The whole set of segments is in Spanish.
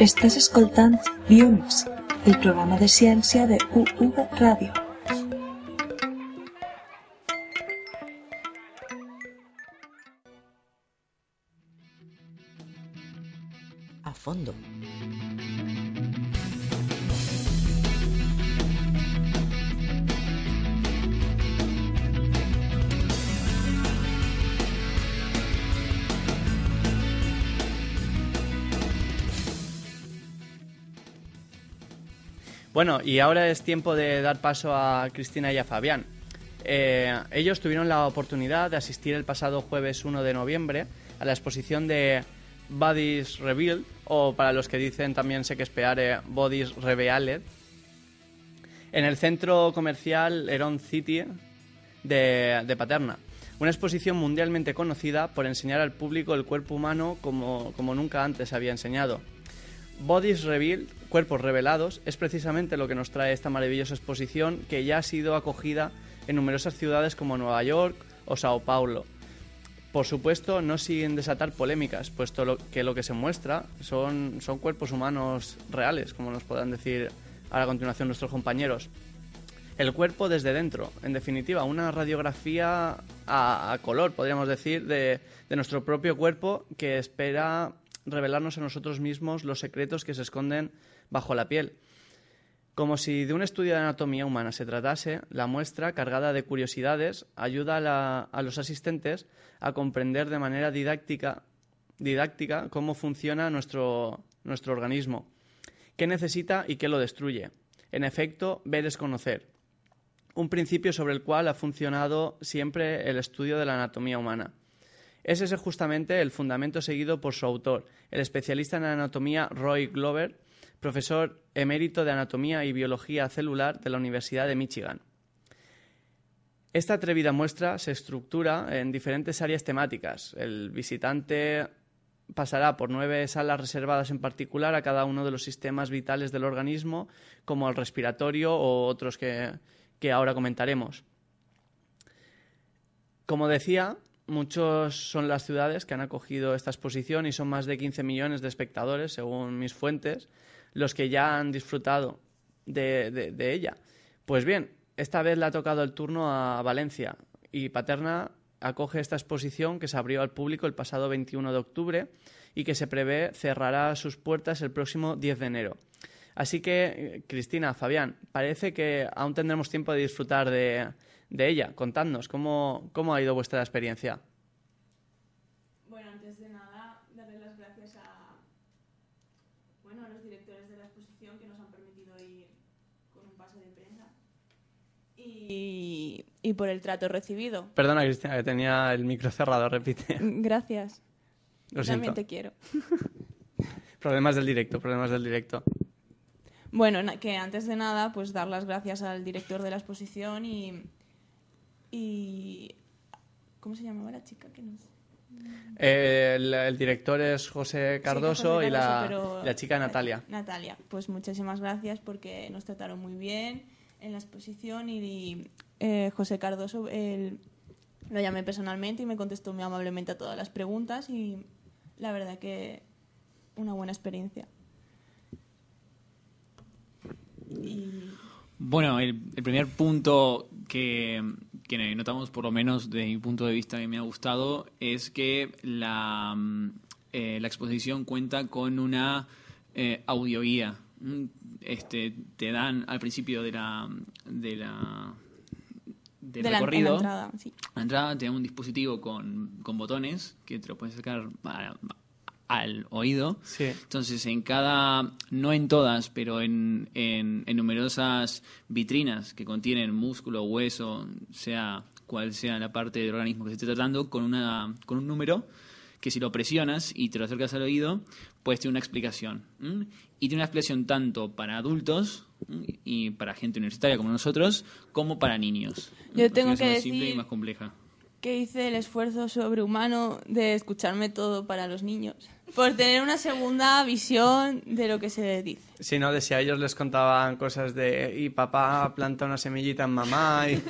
Estàs escoltant Biomes, el programa de ciència de UV Ràdio. A fondo. Bueno, y ahora es tiempo de dar paso a Cristina y a Fabián. Eh, ellos tuvieron la oportunidad de asistir el pasado jueves 1 de noviembre a la exposición de Bodies Revealed, o para los que dicen también sé que esperare Bodies Revealed, en el centro comercial Heron City de, de Paterna. Una exposición mundialmente conocida por enseñar al público el cuerpo humano como, como nunca antes había enseñado. Bodies Revealed, Cuerpos Revelados, es precisamente lo que nos trae esta maravillosa exposición que ya ha sido acogida en numerosas ciudades como Nueva York o Sao Paulo. Por supuesto, no sin desatar polémicas, puesto que lo que se muestra son, son cuerpos humanos reales, como nos podrán decir a continuación nuestros compañeros. El cuerpo desde dentro, en definitiva, una radiografía a, a color, podríamos decir, de, de nuestro propio cuerpo que espera revelarnos a nosotros mismos los secretos que se esconden bajo la piel. Como si de un estudio de anatomía humana se tratase, la muestra, cargada de curiosidades, ayuda a, los asistentes a comprender de manera didáctica, cómo funciona nuestro, nuestro organismo, qué necesita y qué lo destruye. En efecto, ver es conocer. Un principio sobre el cual ha funcionado siempre el estudio de la anatomía humana. Es ese justamente el fundamento seguido por su autor, el especialista en anatomía Roy Glover, profesor emérito de anatomía y biología celular de la Universidad de Michigan. Esta atrevida muestra se estructura en diferentes áreas temáticas. El visitante pasará por nueve salas reservadas en particular a cada uno de los sistemas vitales del organismo, como el respiratorio o otros que, que ahora comentaremos. Como decía, muchos son las ciudades que han acogido esta exposición y son más de 15 millones de espectadores, según mis fuentes, los que ya han disfrutado de, de- ella. Pues bien, esta vez le ha tocado el turno a Valencia y Paterna acoge esta exposición que se abrió al público el pasado 21 de octubre y que se prevé cerrará sus puertas el próximo 10 de enero. Así que, Cristina, Fabián, parece que aún tendremos tiempo de disfrutar de, de ella. Contadnos, ¿cómo, ¿cómo ha ido vuestra experiencia? Bueno, antes de nada, darle las gracias a, bueno, a los directores de la exposición que nos han permitido ir con un pase de prensa y, y por el trato recibido. Perdona, Cristina, que tenía el micro cerrado, repite. Gracias. Lo También siento. te quiero. Problemas del directo, problemas del directo. Bueno, que antes de nada, pues dar las gracias al director de la exposición y... y ¿Cómo se llamaba la chica? Que nos... El, el director es José Cardoso, José y la, Cardoso, la chica Natalia. Natalia, pues muchísimas gracias porque nos trataron muy bien en la exposición y eh, José Cardoso él, lo llamé personalmente y me contestó muy amablemente a todas las preguntas y la verdad que una buena experiencia. Bueno, el, el primer punto que, que notamos, por lo menos desde mi punto de vista que me ha gustado, es que la, mm, eh, la exposición cuenta con una eh, audioguía. Mm, Este, te dan al principio de la, de la del de la, en la recorrido entrada, sí. a la entrada te da un dispositivo con, con botones que te lo puedes sacar a- al oído. Sí. Entonces, en cada, no en todas, pero en, en, en numerosas vitrinas que contienen músculo, hueso, sea cuál sea la parte del organismo que se esté tratando, con, una, con un número que si lo presionas y te lo acercas al oído, puedes tener una explicación. ¿m? Y tiene una explicación tanto para adultos ¿m? y para gente universitaria como nosotros, como para niños. Yo tengo que más simple y decir- más compleja. que hice el esfuerzo sobrehumano de escucharme todo para los niños. Por tener una segunda visión de lo que se dice. Si no, de si a ellos les contaban cosas de y papá planta una semillita en mamá y...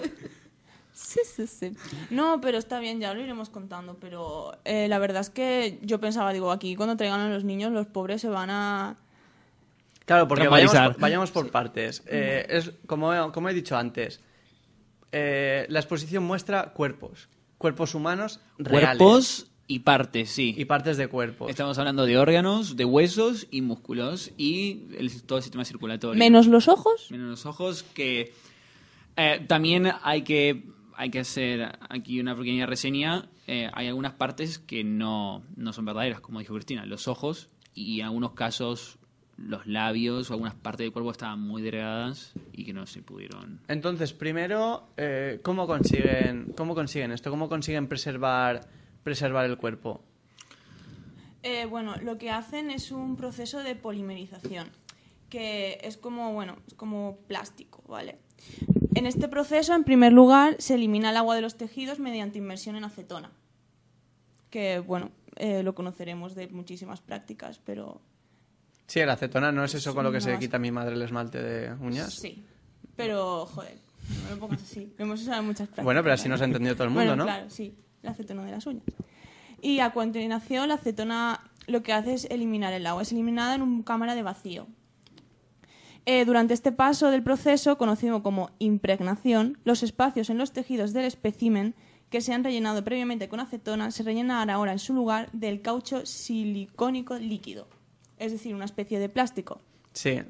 Sí, sí, sí. No, pero está bien, ya lo iremos contando. Pero eh, la verdad es que yo pensaba, digo, aquí cuando traigan a los niños, los pobres se van a... Claro, porque vayamos por, vayamos por partes. Eh, es como, he- como he dicho antes, eh, la exposición muestra cuerpos, cuerpos humanos reales Cuerpos y partes, sí. y partes de cuerpos. Estamos hablando de órganos, de huesos y músculos y el- todo el sistema circulatorio. Menos los ojos. Menos los ojos que eh, también hay que hay que hacer aquí una pequeña reseña. Eh, hay algunas partes que no, no son verdaderas, como dijo Cristina, los ojos y en algunos casos los labios o algunas partes del cuerpo estaban muy delgadas y que no se pudieron. Entonces, primero, eh, ¿cómo consiguen cómo consiguen esto? ¿Cómo consiguen preservar preservar el cuerpo? Eh, bueno, lo que hacen es un proceso de polimerización, que es como, bueno, es como plástico, ¿vale? En este proceso, en primer lugar, se elimina el agua de los tejidos mediante inmersión en acetona, que, bueno, eh, lo conoceremos de muchísimas prácticas, pero Sí, el acetona no es eso con lo que se quita mi madre el esmalte de uñas. sí. Pero, joder, no lo pongas así. Lo hemos usado en muchas prácticas. Bueno, pero así nos ha entendido todo el mundo, Bueno, ¿no? Claro, sí, la acetona de las uñas. Y a continuación, la acetona lo que hace es eliminar el agua. Es eliminada en una cámara de vacío. Eh, durante este paso del proceso, conocido como impregnación, los espacios en los tejidos del espécimen que se han rellenado previamente con acetona se rellenan ahora en su lugar del caucho silicónico líquido, es decir, una especie de plástico. Sí.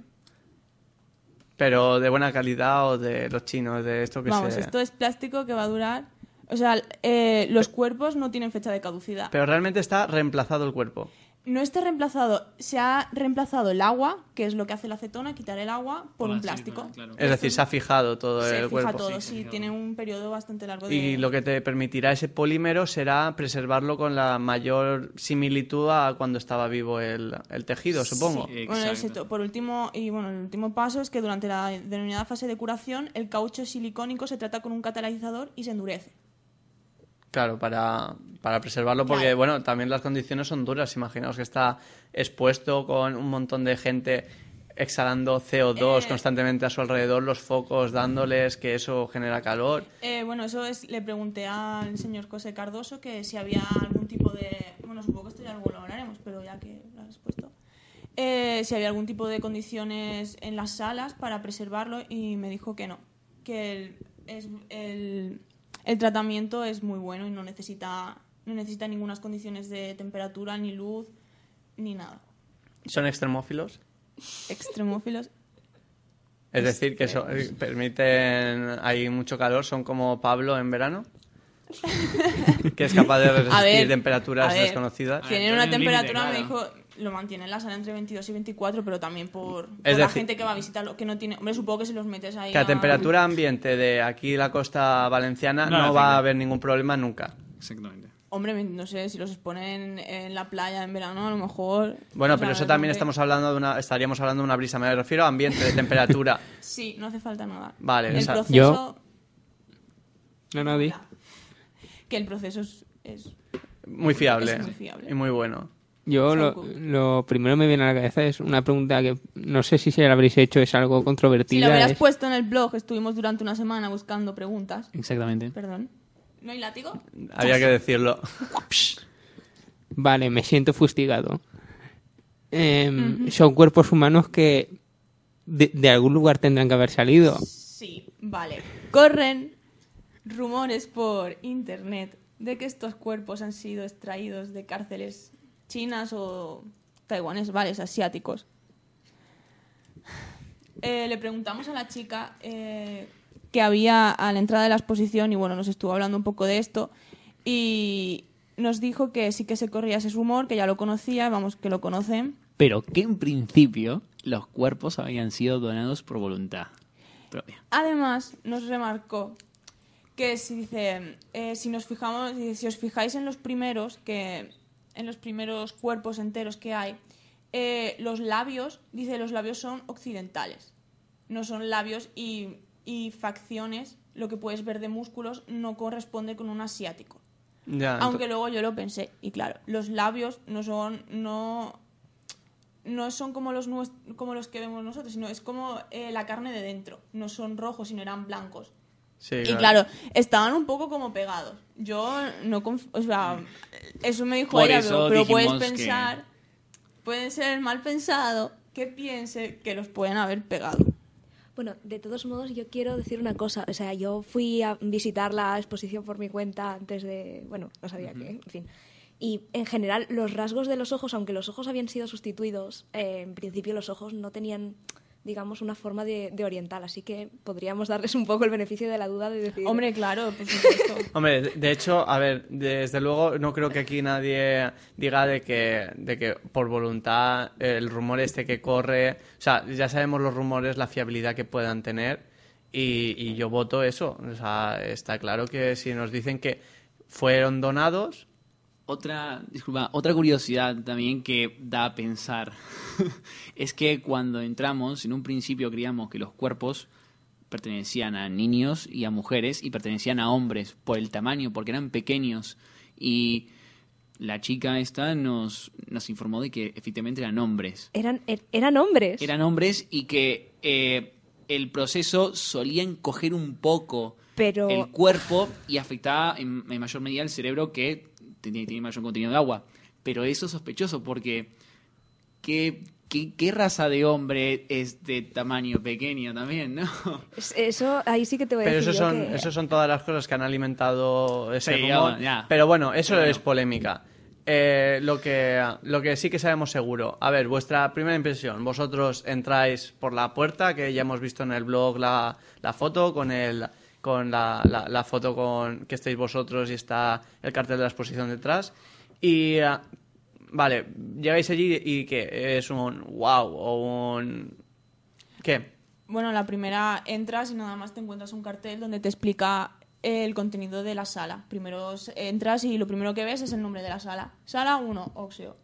Pero de buena calidad o de los chinos, de esto que Vamos, se... esto es plástico que va a durar. O sea, eh, los cuerpos no tienen fecha de caducidad. Pero realmente está reemplazado el cuerpo. No está reemplazado, se ha reemplazado el agua, que es lo que hace la acetona, quitar el agua, por un plástico. claro. Es decir, se ha fijado todo Se el fija cuerpo. todo, sí, tiene un periodo bastante largo de... Y lo que te permitirá ese polímero será preservarlo con la mayor similitud a cuando estaba vivo el, el tejido, supongo. Sí. Bueno, exacto. Por último, y bueno, el último paso es que durante la denominada fase de curación, el caucho silicónico se trata con un catalizador y se endurece. Claro, para, para preservarlo, porque Claro. bueno, también las condiciones son duras. Imaginaos que está expuesto con un montón de gente exhalando CO2 Eh. constantemente a su alrededor, los focos dándoles, que eso genera calor. Eh, bueno, eso es, le pregunté al señor José Cardoso que si había algún tipo de... Bueno, supongo que esto ya luego lo hablaremos, pero ya que lo has puesto. Eh, si había algún tipo de condiciones en las salas para preservarlo y me dijo que no, que el, es, el, el tratamiento es muy bueno y no necesita, no necesita ninguna condiciones de temperatura, ni luz, ni nada. ¿Son extremófilos? Extremófilos. Es decir, que eh, permiten, hay mucho calor, son como Pablo en verano, que es capaz de resistir ver, temperaturas desconocidas. Tienen pero una temperatura, me dijo, lo mantiene en la sala entre 22 y 24, pero también por, la gente que va a visitarlo, que no tiene... Hombre, supongo que si los metes ahí Que a a- temperatura ambiente de aquí la costa valenciana No va a haber ningún problema nunca. Exactamente. Hombre, no sé, si los exponen en la playa en verano, a lo mejor... Bueno, pero eso también que- estamos hablando de una, estaríamos hablando de una brisa. Me refiero a ambiente, de temperatura. Sí, no hace falta nada. Vale, el o sea, proceso... Yo- No, no, di. Que el proceso es... es- Muy fiable. Es muy fiable. Y muy bueno. Yo lo, lo primero que me viene a la cabeza es una pregunta que no sé si se la habréis hecho, es algo Si controvertida. lo hubieras es- puesto en el blog, estuvimos durante una semana buscando preguntas. Exactamente. Perdón. ¿No hay látigo? Había que decirlo. Vale, me siento fustigado. Em, Son cuerpos humanos que de, de algún lugar tendrán que haber salido. Sí, vale. Corren rumores por internet de que estos cuerpos han sido extraídos de cárceles chinas o taiwaneses, vale, asiáticos. Eh, le preguntamos a la chica eh, que había a la entrada de la exposición y bueno, nos estuvo hablando un poco de esto y nos dijo que sí que se corría ese rumor, que ya lo conocía, vamos, que lo conocen. Pero que en principio los cuerpos habían sido donados por voluntad propia. Además, nos remarcó que si dice, eh, si nos fijamos, si os fijáis en los primeros, que en los primeros cuerpos enteros que hay, eh, los labios, dice, los labios son occidentales, no son labios y, y facciones, lo que puedes ver de músculos no corresponde con un asiático. Ya, Aunque luego yo lo pensé, y claro, los labios no son, no, no son como los, como los que vemos nosotros, sino es como eh, la carne de dentro. No son rojos, sino eran blancos. Sí, Y claro, estaban un poco como pegados. Yo no conf- o sea, eso me dijo Por ella, eso pero, pero puedes que- pensar, puede ser mal pensado que piense que los pueden haber pegado. Bueno, de todos modos, yo quiero decir una cosa. O sea, yo fui a visitar la exposición por mi cuenta antes de. Bueno, no sabía qué, en fin. Y en general, los rasgos de los ojos, aunque los ojos habían sido sustituidos, eh, en principio los ojos no tenían, digamos, una forma de, de oriental. Así que podríamos darles un poco el beneficio de la duda de decir. Hombre, claro, por supuesto. Hombre, de- de hecho, a ver, desde luego no creo que aquí nadie diga de que, de que por voluntad el rumor este que corre, o sea, ya sabemos los rumores, la fiabilidad que puedan tener y, y yo voto eso. O sea, está claro que si nos dicen que fueron donados, Otra, disculpa, otra curiosidad también que da a pensar es que cuando entramos, en un principio creíamos que los cuerpos pertenecían a niños y a mujeres y pertenecían a hombres por el tamaño, porque eran pequeños. Y la chica esta nos, nos informó de que efectivamente eran hombres. Eran, er- eran hombres. Eran hombres y que eh, el proceso solía encoger un poco Pero- el cuerpo y afectaba en, en mayor medida el cerebro que tiene, tiene mayor contenido de agua. Pero eso es sospechoso porque ¿qué, qué, qué raza de hombre es de tamaño pequeño también, no? Es- Eso, ahí sí que te voy a pero decir eso yo son, que- eso son todas las cosas que han alimentado ese Sí, rumor. ya, ya. Pero bueno, eso Pero es polémica. Eh, lo, que, lo que sí que sabemos seguro. A ver, vuestra primera impresión. Vosotros entráis por la puerta, que ya hemos visto en el blog la, la foto, con el con la, la- la foto con que estáis vosotros y está el cartel de la exposición detrás. Y eh, vale, llegáis allí y que es un wow o un ¿qué? Bueno, la primera entras y nada más te encuentras un cartel donde te explica el contenido de la sala. Primero entras y lo primero que ves es el nombre de la sala. Sala 1, Oxeo.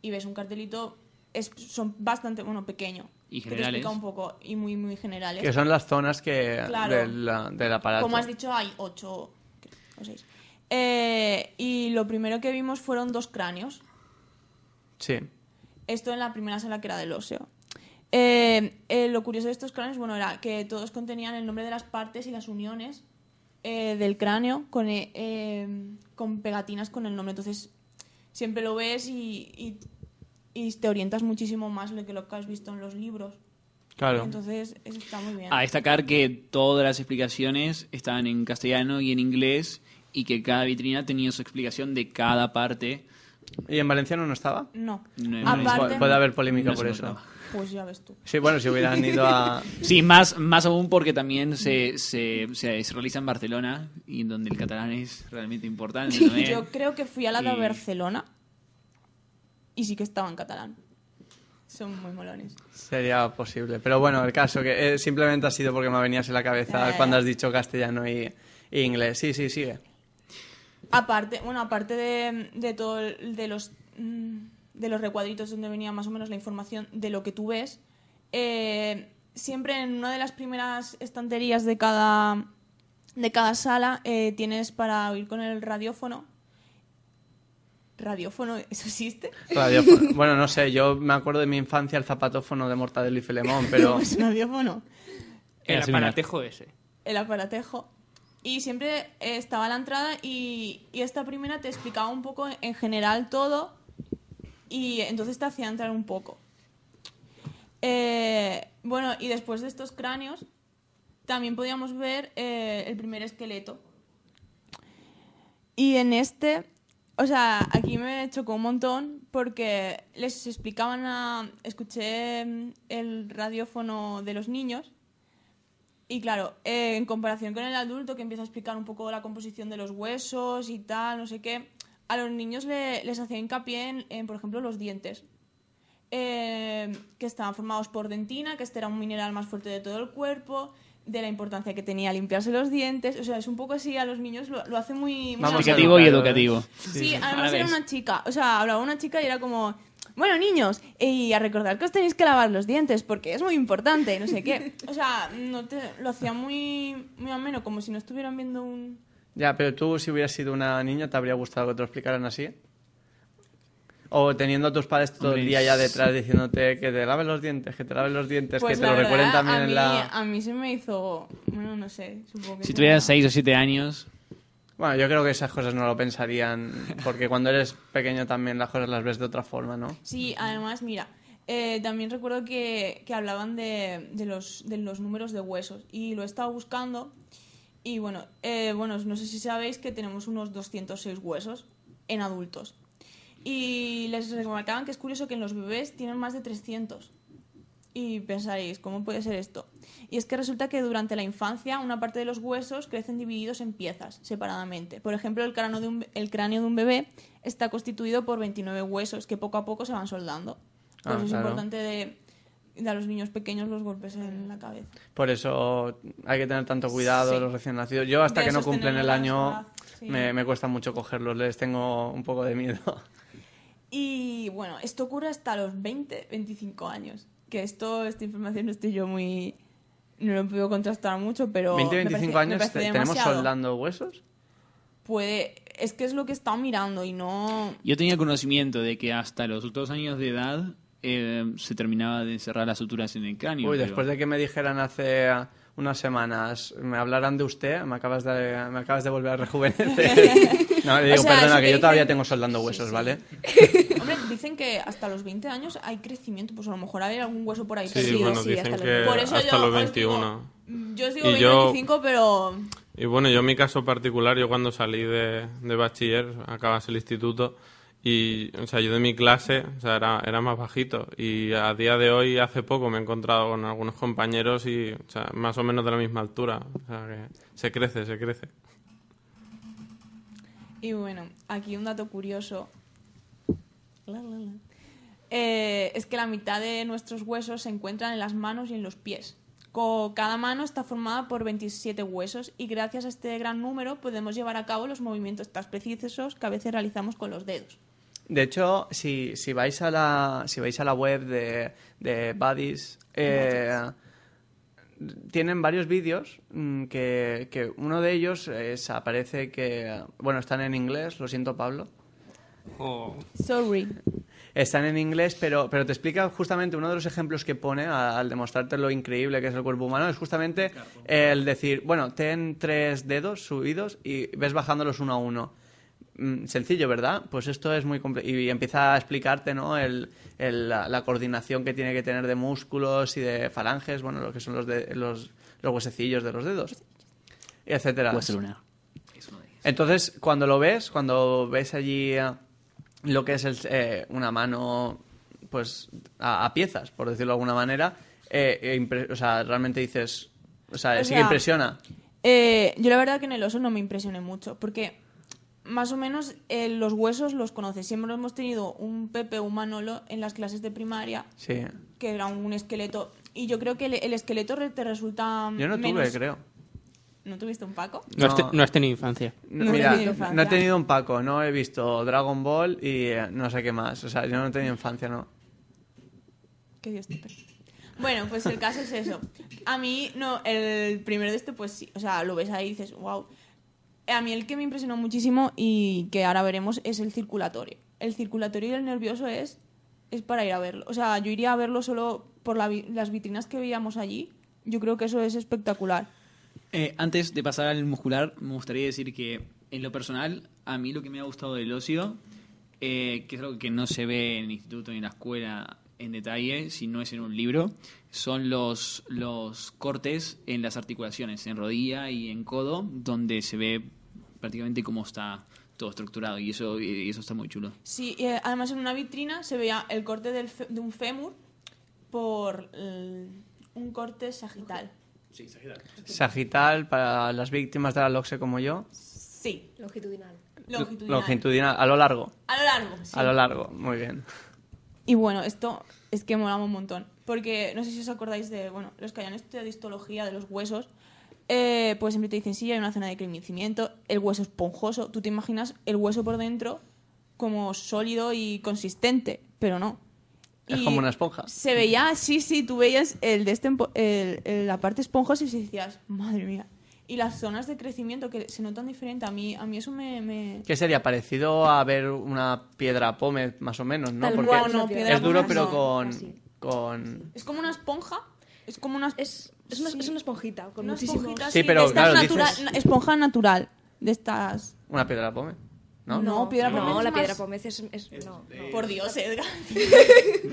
Y ves un cartelito, es, son bastante, bueno, pequeño. Y que te generales. explica un poco, y muy, muy generales. Que son las zonas que Claro. del, del aparato. Como has dicho, hay ocho o seis. Eh, y lo primero que vimos fueron dos cráneos. Sí. Esto en la primera sala que era del óseo. Eh, eh, lo curioso de estos cráneos, bueno, era que todos contenían el nombre de las partes y las uniones eh, del cráneo con, con pegatinas con el nombre. Entonces, siempre lo ves y, y- y te orientas muchísimo más de que lo que has visto en los libros. Claro. Entonces, eso está muy bien. A destacar que todas las explicaciones estaban en castellano y en inglés y que cada vitrina tenía su explicación de cada parte. ¿Y en valenciano no estaba? No. No, Aparte. Puede haber polémica No por eso. pues ya ves tú. Sí, bueno, si hubieran ido a... Sí, más, más aún porque también se, se, se, se realiza en Barcelona y en donde el catalán es realmente importante. también. Yo creo que fui a la de Y- Barcelona y sí que estaba en catalán. Son muy molones. Sería posible. Pero bueno, el caso que eh, simplemente ha sido porque me venías en la cabeza ya, cuando has dicho castellano y, y inglés. Sí, sí, sigue. Aparte, bueno, aparte de, de todo el- de los mm, de los recuadritos donde venía más o menos la información de lo que tú ves, eh, siempre en una de las primeras estanterías de cada de cada sala eh, tienes para oír con el radiófono. ¿Radiófono? ¿Eso existe? Radiófono. bueno, no sé, yo me acuerdo de mi infancia el zapatófono de Mortadelo y Filemón, pero... Pues radiófono. El aparatejo ese. el aparatejo. Y siempre estaba a la entrada y, y esta primera te explicaba un poco en general todo y entonces te hacía entrar un poco. Eh, bueno, y después de estos cráneos también podíamos ver eh, el primer esqueleto. Y en este, o sea, aquí me chocó un montón porque les explicaban. Escuché mm, el radiófono de los niños y claro, eh, en comparación con el adulto que empieza a explicar un poco la composición de los huesos y tal, no sé qué, a los niños le- les hacía hincapié en, en, por ejemplo, los dientes. Eh, que estaban formados por dentina, que este era un mineral más fuerte de todo el cuerpo, de la importancia que tenía limpiarse los dientes. O sea, es un poco así, a los niños lo, lo hace muy... Explicativo y educativo. Sí, además era una chica. O sea, hablaba una chica y era como... Bueno, niños, y a recordar que os tenéis que lavar los dientes porque es muy importante, no sé qué. O sea, no te, lo hacía muy, muy ameno, como si no estuvieran viendo un... Ya, pero tú, si hubieras sido una niña, ¿te habría gustado que te lo explicaran así? O teniendo a tus padres todo el Hombre, día ya detrás diciéndote que te laves los dientes, que te laves los dientes, Pues que te lo recuerden también a en mí, la... A mí se me hizo... Bueno, no sé, supongo que... Si tuvieras 6 o 7 años, Bueno, yo creo que esas cosas no lo pensarían, porque cuando eres pequeño también las cosas las ves de otra forma, ¿no? Sí, además, mira, eh, también recuerdo que, que hablaban de, de los, de los números de huesos y lo he estado buscando y bueno, eh, bueno, no sé si sabéis que tenemos unos 206 huesos en adultos y les remarcaban que es curioso que en los bebés tienen más de 300 y pensaréis, ¿cómo puede ser esto? Y es que resulta que durante la infancia una parte de los huesos crecen divididos en piezas, separadamente. Por ejemplo, el cráneo de un, el cráneo de un bebé está constituido por 29 huesos que poco a poco se van soldando. Por Ah, eso es claro. importante de, de a los niños pequeños los golpes en la cabeza. Por eso hay que tener tanto cuidado Sí. los recién nacidos. Yo hasta De que no cumplen el año sí. me, me cuesta mucho cogerlos, les tengo un poco de miedo. Y bueno, esto ocurre hasta los 20, 25 años. Que esto, esta información no estoy yo muy... No lo puedo contrastar mucho, pero... 20, me 25 parece- me años, te- ¿tenemos soldando huesos? Puede... Es que es lo que he estado mirando y no... yo tenía conocimiento de que hasta los dos años de edad eh, se terminaba de cerrar las suturas en el cráneo. Uy, pero- después de que me dijeran hace unas semanas, me hablaran de usted, me acabas de, me acabas de volver a rejuvenecer. no, le digo, O sea, perdona, que yo todavía tengo soldando huesos, ¿vale? Hombre, dicen que hasta los 20 años hay crecimiento, pues a lo mejor hay algún hueso por ahí. Sí, perdido. bueno, sí, dicen hasta los que veinte. Por eso hasta yo los os digo- 21. Yo os digo Y 20, yo- 25, pero... Y bueno, yo en mi caso particular, yo cuando salí de, de bachiller, acabas el instituto, y, o sea, yo de mi clase, era, era más bajito. Y a día de hoy, hace poco, me he encontrado con algunos compañeros y, más o menos de la misma altura. O sea, que se crece, se crece. Y bueno, aquí un dato curioso. Eh, es que la mitad de nuestros huesos se encuentran en las manos y en los pies. Cada mano está formada por 27 huesos y gracias a este gran número podemos llevar a cabo los movimientos tan precisos que a veces realizamos con los dedos. De hecho, si, si vais a la si vais a la web de, de Buddies, eh, tienen varios vídeos mm, que, que uno de ellos es, aparece que bueno están en inglés, lo siento Pablo, Sorry. están en inglés, pero, pero te explica justamente uno de los ejemplos que pone a- al demostrarte lo increíble que es el cuerpo humano, es justamente el decir, bueno, ten tres dedos subidos y ves bajándolos uno a uno. Mm, Sencillo, ¿verdad? Pues esto es muy complejo. Y empieza a explicarte, ¿no? El, el- la, la coordinación que tiene que tener de músculos y de falanges, bueno, lo que son los, de, los, los huesecillos de los dedos, y etcétera. Hueso lunar. Entonces, cuando lo ves, cuando ves allí eh, lo que es el- eh, una mano, pues a, a piezas, por decirlo de alguna manera, eh, impre- o sea, realmente dices, o sea, O sí que impresiona. Eh, yo la verdad que en el oso no me impresioné mucho, porque más o menos eh, los huesos los conoces. Siempre hemos tenido un Pepe o un Manolo en las clases de primaria, Sí. que era un esqueleto. Y yo creo que el, el esqueleto te resulta Yo no menos... tuve, creo. ¿No tuviste un Paco? No, has te- No. no has tenido infancia. No, mira, tenido infancia. no he tenido un Paco, no he visto Dragon Ball y eh, no sé qué más. O sea, yo no he tenido infancia, ¿no? Que Dios te perdone. Bueno, pues el caso es eso. A mí, no, el primero de este, pues sí. O sea, lo ves ahí y dices, wow. A mí el que me impresionó muchísimo y que ahora veremos es el circulatorio. El circulatorio y el nervioso es, es para ir a verlo. O sea, yo iría a verlo solo por las vitrinas que veíamos allí. Yo creo que eso es espectacular. Eh, antes de pasar al muscular, me gustaría decir que en lo personal, a mí lo que me ha gustado del ocio, eh, que es algo que no se ve en el instituto ni en la escuela en detalle, si no es en un libro, son los, los cortes en las articulaciones, en rodilla y en codo, donde se ve prácticamente cómo está todo estructurado y eso, y eso está muy chulo. Sí, y, eh, además en una vitrina se veía el corte del fe- de un fémur por un corte sagital. Sagital para las víctimas de la LOXE como yo. Sí, Longitudinal. longitudinal. Longitudinal, a lo largo. A lo largo. sí. A lo largo, muy bien. Y bueno, esto es que mola un montón. Porque no sé si os acordáis de, bueno, los que hayan estudiado histología de los huesos, eh, pues siempre te dicen, sí, hay una zona de crecimiento, el hueso esponjoso. Tú te imaginas el hueso por dentro como sólido y consistente, pero no. Es Y como una esponja. Se veía, sí, sí, tú veías el de este, el- la parte esponjosa y decías, madre mía. Y las zonas de crecimiento que se notan diferente, a mí, a mí eso me... me... Que sería parecido a ver una piedra pómez, más o menos, ¿no? Tal Porque cual, no, es duro, pero no, con, con... Es como una esponja, es como una... Es, es, una, Sí. es una esponjita con una muchísimos... esponjita Sí, pero claro, dices- esponja natural, de estas... Una piedra pómez, ¿no? No, piedra no, la más- piedra pómez es... es- no, no. Por Dios, Edgar.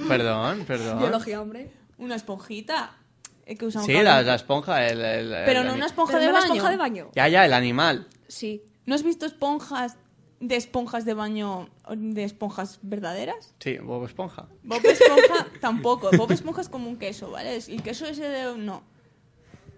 Perdón, perdón. Biología, hombre. una esponjita que Sí, la, la esponja, el, el- el Pero no una esponja Pero de no baño. esponja de baño. Ya, ya, el animal. Sí. ¿No has visto esponjas de esponjas de baño de esponjas verdaderas? Sí, Bob Esponja. Bob Esponja tampoco. Bob Esponja es como un queso, ¿vale? El queso ese de... No.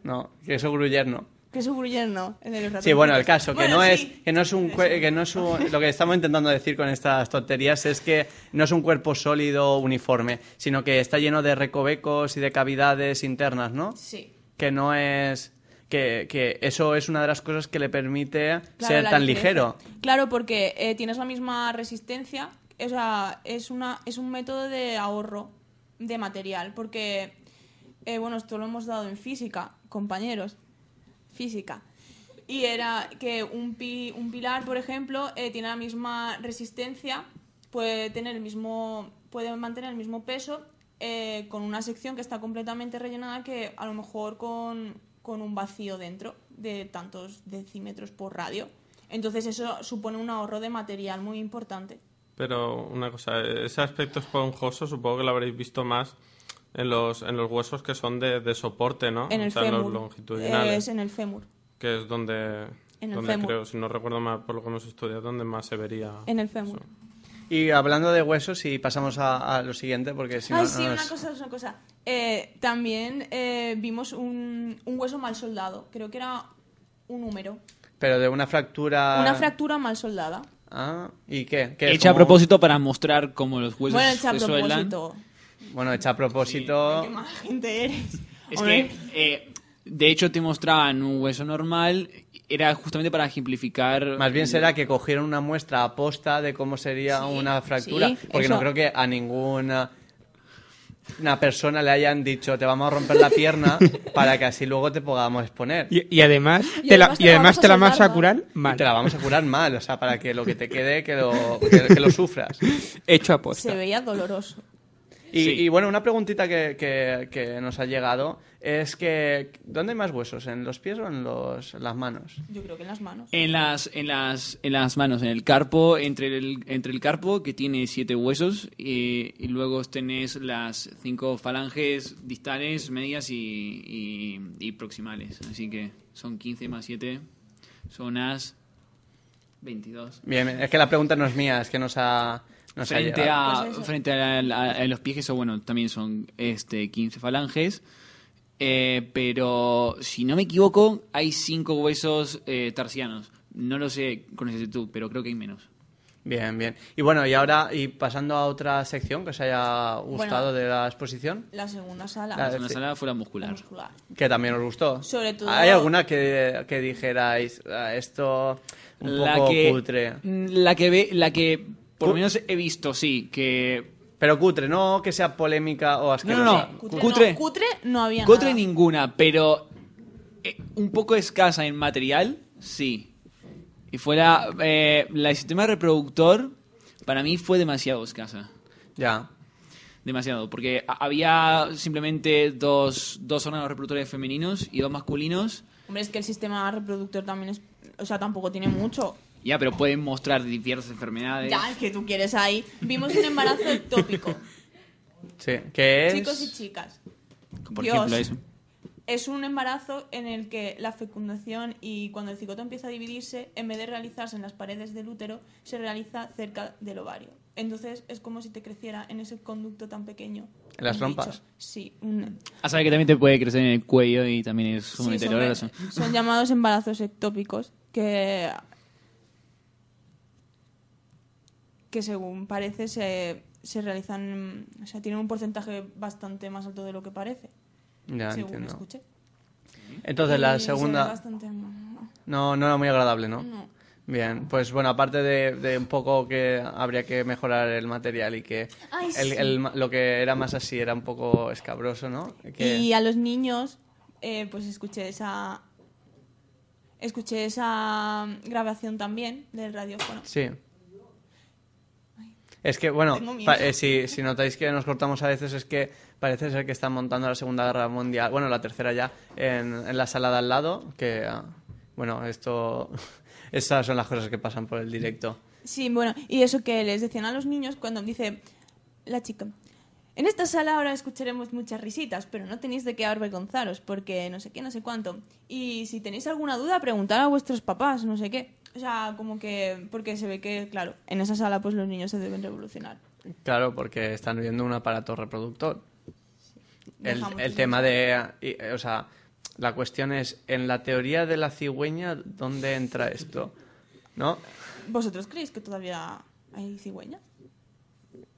No, queso gruyer gruyere no. El de los Sí, bueno, el caso, que Bueno, no sí. es, que no es un, que no es un- lo que estamos intentando decir con estas tonterías es que no es un cuerpo sólido uniforme, sino que está lleno de recovecos y de cavidades internas, ¿no? Sí. Que no es, que, que eso es una de las cosas que le permite Claro, ser tan ligero. Claro, porque eh, tienes la misma resistencia. O sea, es, una, es un método de ahorro de material. Porque, eh, bueno, esto lo hemos dado en física, compañeros. Física. Y era que un, pi- un pilar, por ejemplo, eh, tiene la misma resistencia, puede, tener el mismo, puede mantener el mismo peso eh, con una sección que está completamente rellenada que a lo mejor con, con un vacío dentro de tantos decímetros por radio. Entonces eso supone un ahorro de material muy importante. Pero una cosa, ese aspecto esponjoso supongo que lo habréis visto más en los, en los huesos que son de, de soporte, ¿no? En el o sea, fémur. los longitudinales. Es en el fémur. Que es donde, En el donde fémur. creo, si no recuerdo mal por lo que hemos estudiado, donde más se vería. En el fémur. eso. Y hablando de huesos, y pasamos a, a lo siguiente, porque si Ay, no... sí, no una es- cosa, una cosa. Eh, también eh, vimos un, un hueso mal soldado. Creo que era un húmero. Pero de una fractura... Una fractura mal soldada. Ah, ¿y qué? ¿Qué Hecha a como- propósito para mostrar cómo los huesos bueno, hecha a se suelan. Bueno, hecha a propósito... Qué mala gente eres. Es Hombre, que, eh, de hecho, te mostraban un hueso normal. Era justamente para ejemplificar. Más bien será que cogieron una muestra aposta de cómo sería Sí, una fractura, sí, porque eso. no creo que a ninguna una persona le hayan dicho te vamos a romper la pierna para que así luego te podamos exponer. Y, Y, y además, Y te la, además te y la además vamos a te la vas a mal. curar mal. te la vamos a curar mal, o sea, para que lo que te quede, que lo, que, que lo sufras. Hecho a posta. se veía doloroso. Y, Sí. y bueno, una preguntita que, que- que nos ha llegado es que ¿dónde hay más huesos? ¿En los pies o en los, en las manos? Yo creo que en las manos. En las, en las, en las manos, en el carpo, entre el, entre el carpo que tiene siete huesos y, y luego tenés las cinco falanges distales, medias y, y, y proximales. Así que son 15 más 7, son as 22. Bien, es que la pregunta no es mía, es que nos ha, frente a, Pues frente a, los pies, que eso, bueno, también son este 15 falanges. Eh, pero si no me equivoco, hay cinco huesos eh, tarsianos. No lo sé con exactitud, pero creo que hay menos. Bien, bien. Y bueno, y ahora, y pasando a otra sección que os haya gustado Bueno. de la exposición, La segunda sala. La- La segunda sala fue la la muscular. muscular. que también os gustó. Sobre todo- ¿Hay alguna que, que dijerais, "Ah, esto un La poco que, cutre? La que, ve, la que por lo menos he visto, sí, que Pero cutre, no que sea polémica o asquerosa. No, no, no. Cutre, Cutre. No, cutre no había Cutre nada. ninguna, pero eh, un poco escasa en material, sí. Y fuera, eh, la del sistema reproductor, para mí fue demasiado escasa. Ya. Demasiado, porque había simplemente dos, dos órganos reproductores femeninos y dos masculinos. Hombre, es que el sistema reproductor también es... O sea, tampoco tiene mucho. Ya, pero pueden mostrar diversas enfermedades. Ya, es que tú quieres ahí. Vimos un embarazo ectópico. Sí. Que es... Chicos y chicas. Por Dios. ejemplo, eso. Es un embarazo en el que la fecundación y cuando el cigoto empieza a dividirse, en vez de realizarse en las paredes del útero, se realiza cerca del ovario. Entonces es como si te creciera en ese conducto tan pequeño. ¿En las un trompas? Sí. un- A saber que también te puede crecer en el cuello y también es sí, sumamente son, son llamados embarazos ectópicos que que según parece se, se realizan, o sea, tienen un porcentaje bastante más alto de lo que parece, Ya según entiendo. escuché. Entonces Y la se segunda bastante- no, no era muy agradable, ¿no? No. Bien, pues bueno, aparte de, de un poco que habría que mejorar el material y que Ay, el- sí. el ma- lo que era más así era un poco escabroso, ¿no? Que- Y a los niños, eh, pues escuché esa. Escuché esa grabación también del radiófono. Sí. Es que, bueno, eh, si, si notáis que nos cortamos a veces es que parece ser que están montando la Segunda Guerra Mundial, bueno, la tercera ya, en, en la sala de al lado, que, ah, bueno, esto, esas son las cosas que pasan por el directo. Sí, bueno, y eso que les decían a los niños cuando dice la chica. En esta sala ahora escucharemos muchas risitas, pero no tenéis de qué avergonzaros, porque no sé qué, no sé cuánto. Y si tenéis alguna duda, preguntad a vuestros papás, no sé qué. O sea, como que, porque se ve que, claro, en esa sala pues los niños se deben revolucionar. Claro, porque están viendo un aparato reproductor. El, tema de, eh, o sea, la cuestión es, en la teoría de la cigüeña, ¿dónde entra esto? ¿No? ¿Vosotros creéis que todavía hay cigüeñas?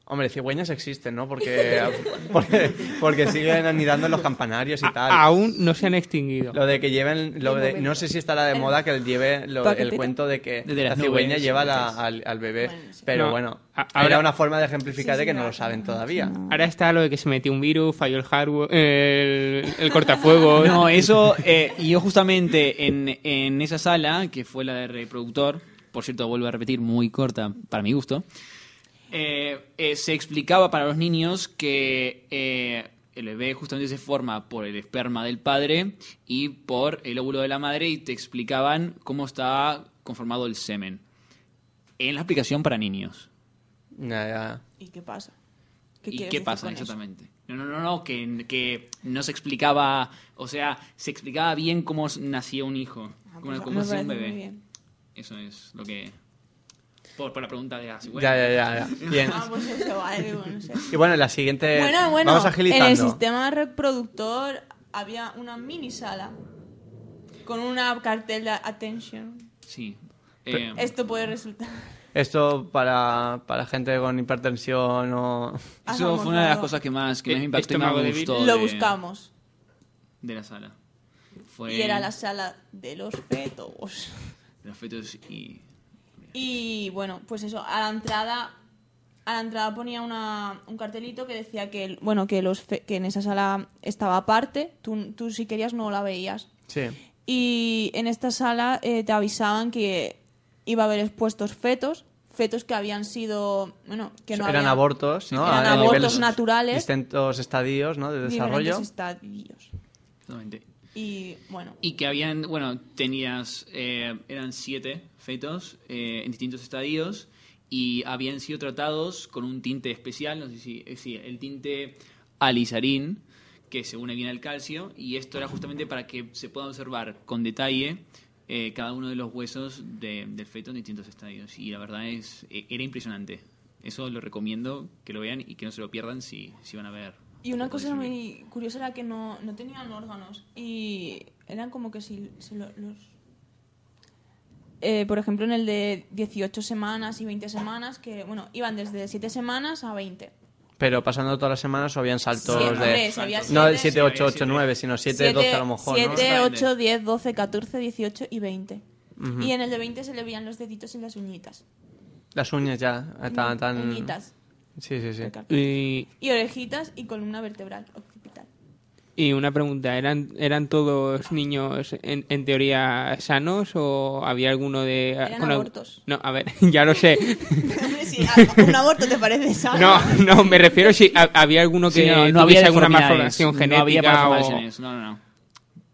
Hombre, cigüeñas existen, ¿no? Porque, porque, porque siguen anidando en los campanarios y tal. Aún no se han extinguido. Lo de que lleven, lo De de- no sé si estará de moda que lleve lo- el cuento de que De la cigüeña nubes, lleva la- al, al bebé, Bueno, sí. pero No, bueno, a- era ahora- una forma de ejemplificar Sí, de sí, que no lo saben todavía. Ahora está lo de que se metió un virus, falló el hardware, el, el cortafuegos. No, eso, eh, y yo justamente en, en esa sala, que fue la de reproductor, por cierto, vuelvo a repetir, muy corta para mi gusto, eh, eh, se explicaba para los niños que eh, el bebé justamente se forma por el esperma del padre y por el óvulo de la madre y te explicaban cómo estaba conformado el semen. En la explicación para niños. Ya. ¿Y qué pasa? ¿Y quieres qué pasa con eso? exactamente? No, no, no, no, que, que no se explicaba, o sea, se explicaba bien cómo nacía un hijo, Ah, cómo, pues cómo nacía un bebé. muy bien. Eso es lo que... Por, por la pregunta de cigüeña. Ya, ya, ya, ya. Bien. Ah, pues eso, vale, bueno, no sé. Y bueno, la siguiente. Bueno, bueno, Vamos en el agilizando. sistema reproductor había una mini sala con una cartel de attention. Sí. Eh, Esto puede resultar. Esto para, para gente con hipertensión o. eso fue una de las cosas que más, que más Eh, me impactó y más estómago me débil. gustó Lo de, buscamos. de la sala. Fue Y era la sala de los fetos. de los fetos y... Y bueno, pues eso, a la entrada. A la entrada ponía una, un cartelito que decía que, bueno, que, los fe- que en esa sala estaba aparte, tú, tú si querías no la veías. Sí. Y en esta sala eh, te avisaban que iba a haber expuestos fetos, fetos que habían sido, bueno, que no eran habían- abortos, ¿no? eran A abortos naturales. Distintos estadios, ¿no? De desarrollo. diferentes estadios. Exactamente. Y bueno, Y que habían, bueno, tenías, eh, eran siete fetos eh, en distintos estadios y habían sido tratados con un tinte especial, no sé si, eh, sí, el tinte alizarín, que se une bien al calcio, y esto era justamente para que se pueda observar con detalle eh, cada uno de los huesos de- del feto en distintos estadios. Y la verdad es, eh, era impresionante. Eso lo recomiendo que lo vean y que no se lo pierdan si, si van a ver. y una cosa muy curiosa era que no, no tenían órganos y eran como que si, si lo- los... eh, por ejemplo, en el de 18 semanas y 20 semanas, que bueno, iban desde 7 semanas a 20. Pero pasando todas las semanas o habían saltos Sí, de. hombre, si había no de siete- 7, 8, había 8, siete. 9, sino 7, 12 a lo mejor, ¿no? 7, Exactamente. 8, 10, 12, 14, 18 y 20. Y en el de 20 se le veían los deditos y las uñitas. Las uñas ya. Tan, tan... Uñitas. Sí, sí, sí. Y, Y orejitas y columna vertebral. Y una pregunta, ¿eran, ¿eran todos niños en, en teoría sanos o había alguno de... Eran con al- abortos. No, a ver, ya lo sé. Sí, un aborto te parece sano. No, no, me refiero si ha- había alguno que Sí, no, no tuviese había alguna malformación No había genética o... no, no, no.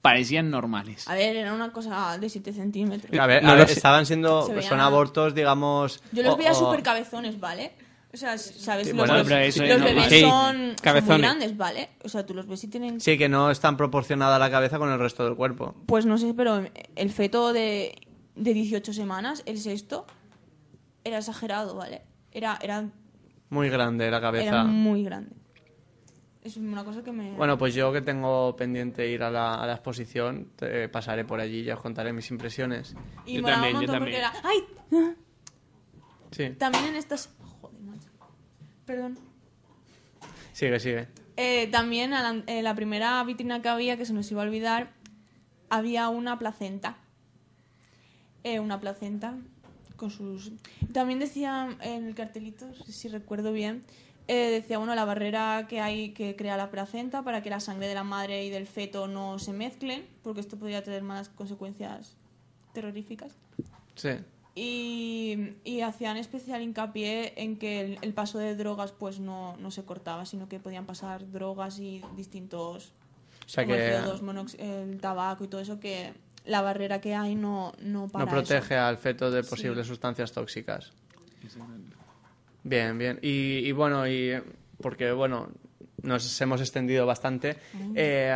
Parecían normales. A ver, era una cosa de 7 centímetros. A ver, No a ver, estaban siendo. Se veían- Son abortos, digamos. Yo los o- veía o- súper cabezones, ¿vale? O sea, ¿sabes? Sí, los bueno, bebés- pero eso es los normal. bebés Sí, son, son muy grandes, ¿vale? O sea, tú los ves y tienen... Sí, que no están proporcionada la cabeza con el resto del cuerpo. Pues no sé, pero el feto de, de 18 semanas, el sexto, era exagerado, ¿vale? Era, era, Muy grande la cabeza. era muy grande. Es una cosa que me... Bueno, pues yo que tengo pendiente ir a la, a la exposición, te- pasaré por allí y os contaré mis impresiones. y yo también, un yo también. era... ¡Ay! Sí. También en estas... Perdón. Sigue, sigue. Eh, también a la, en la primera vitrina que había, que se nos iba a olvidar, había una placenta. Eh, una placenta con sus... También decía en el cartelito, si recuerdo bien, eh, decía, bueno, la barrera que hay que crea la placenta para que la sangre de la madre y del feto no se mezclen, porque esto podría tener más consecuencias terroríficas. Sí. Y, y hacían especial hincapié en que el, el paso de drogas pues no, no se cortaba, sino que podían pasar drogas y distintos... O sea como que el CO2, monox- el tabaco y todo eso, que la barrera que hay no, no para no protege eso. al feto de Sí. posibles sustancias tóxicas. Bien, bien. Y, y bueno, y porque bueno, nos hemos extendido bastante. Eh,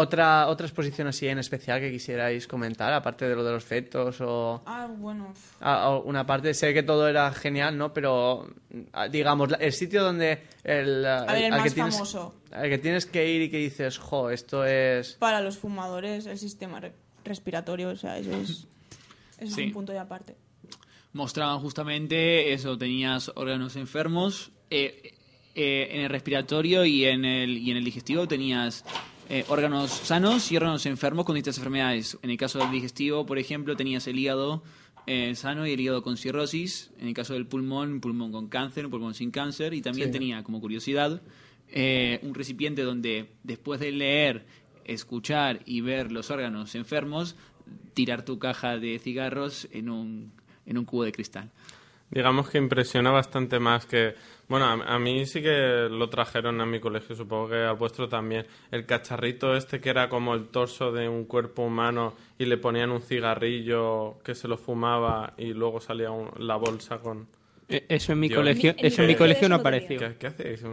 otra, otra exposición así en especial que quisierais comentar, aparte de lo de los fetos o Ah, bueno. ah, o una parte, sé que todo era genial, ¿no? Pero ah, digamos, el sitio donde el, A ver, el que más tienes, famoso. al que tienes que ir y que dices, jo, esto es Para los fumadores, el sistema re- respiratorio, o sea, eso es, eso Sí. es un punto de aparte. mostraban justamente eso, tenías órganos enfermos, eh, eh, en el respiratorio y en el, y en el digestivo tenías eh, órganos sanos y órganos enfermos con distintas enfermedades. En el caso del digestivo, por ejemplo, tenías el hígado eh, sano y el hígado con cirrosis. En el caso del pulmón, un pulmón con cáncer, un pulmón sin cáncer. Y también Sí. tenía, como curiosidad, eh, un recipiente donde después de leer, escuchar y ver los órganos enfermos, tirar tu caja de cigarros en un, en un cubo de cristal. Digamos que impresiona bastante más que... Bueno, a, a mí sí que lo trajeron a mi colegio, supongo que al vuestro también. El cacharrito este que era como el torso de un cuerpo humano y le ponían un cigarrillo que se lo fumaba y luego salía un- la bolsa con... Eh, Eso en mi Dios. colegio, En mi- en eso en mi colegio no no apareció. ¿Qué, qué hacéis?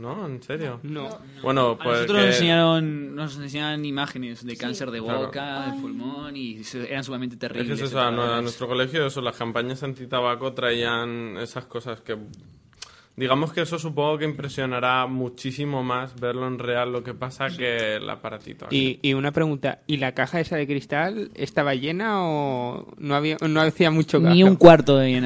¿No? ¿En serio? No. Bueno, A pues nosotros que- nos enseñaron, nos enseñaban imágenes de cáncer de Claro. boca, de pulmón y eran sumamente Es que terribles. es eso, a, a nuestro colegio eso, las campañas antitabaco traían esas cosas que... Digamos que eso supongo que impresionará muchísimo más verlo en real lo que pasa que el aparatito. Y, y una pregunta, ¿y la caja esa de cristal estaba llena o no había no hacía mucho Ni gasto? un cuarto de.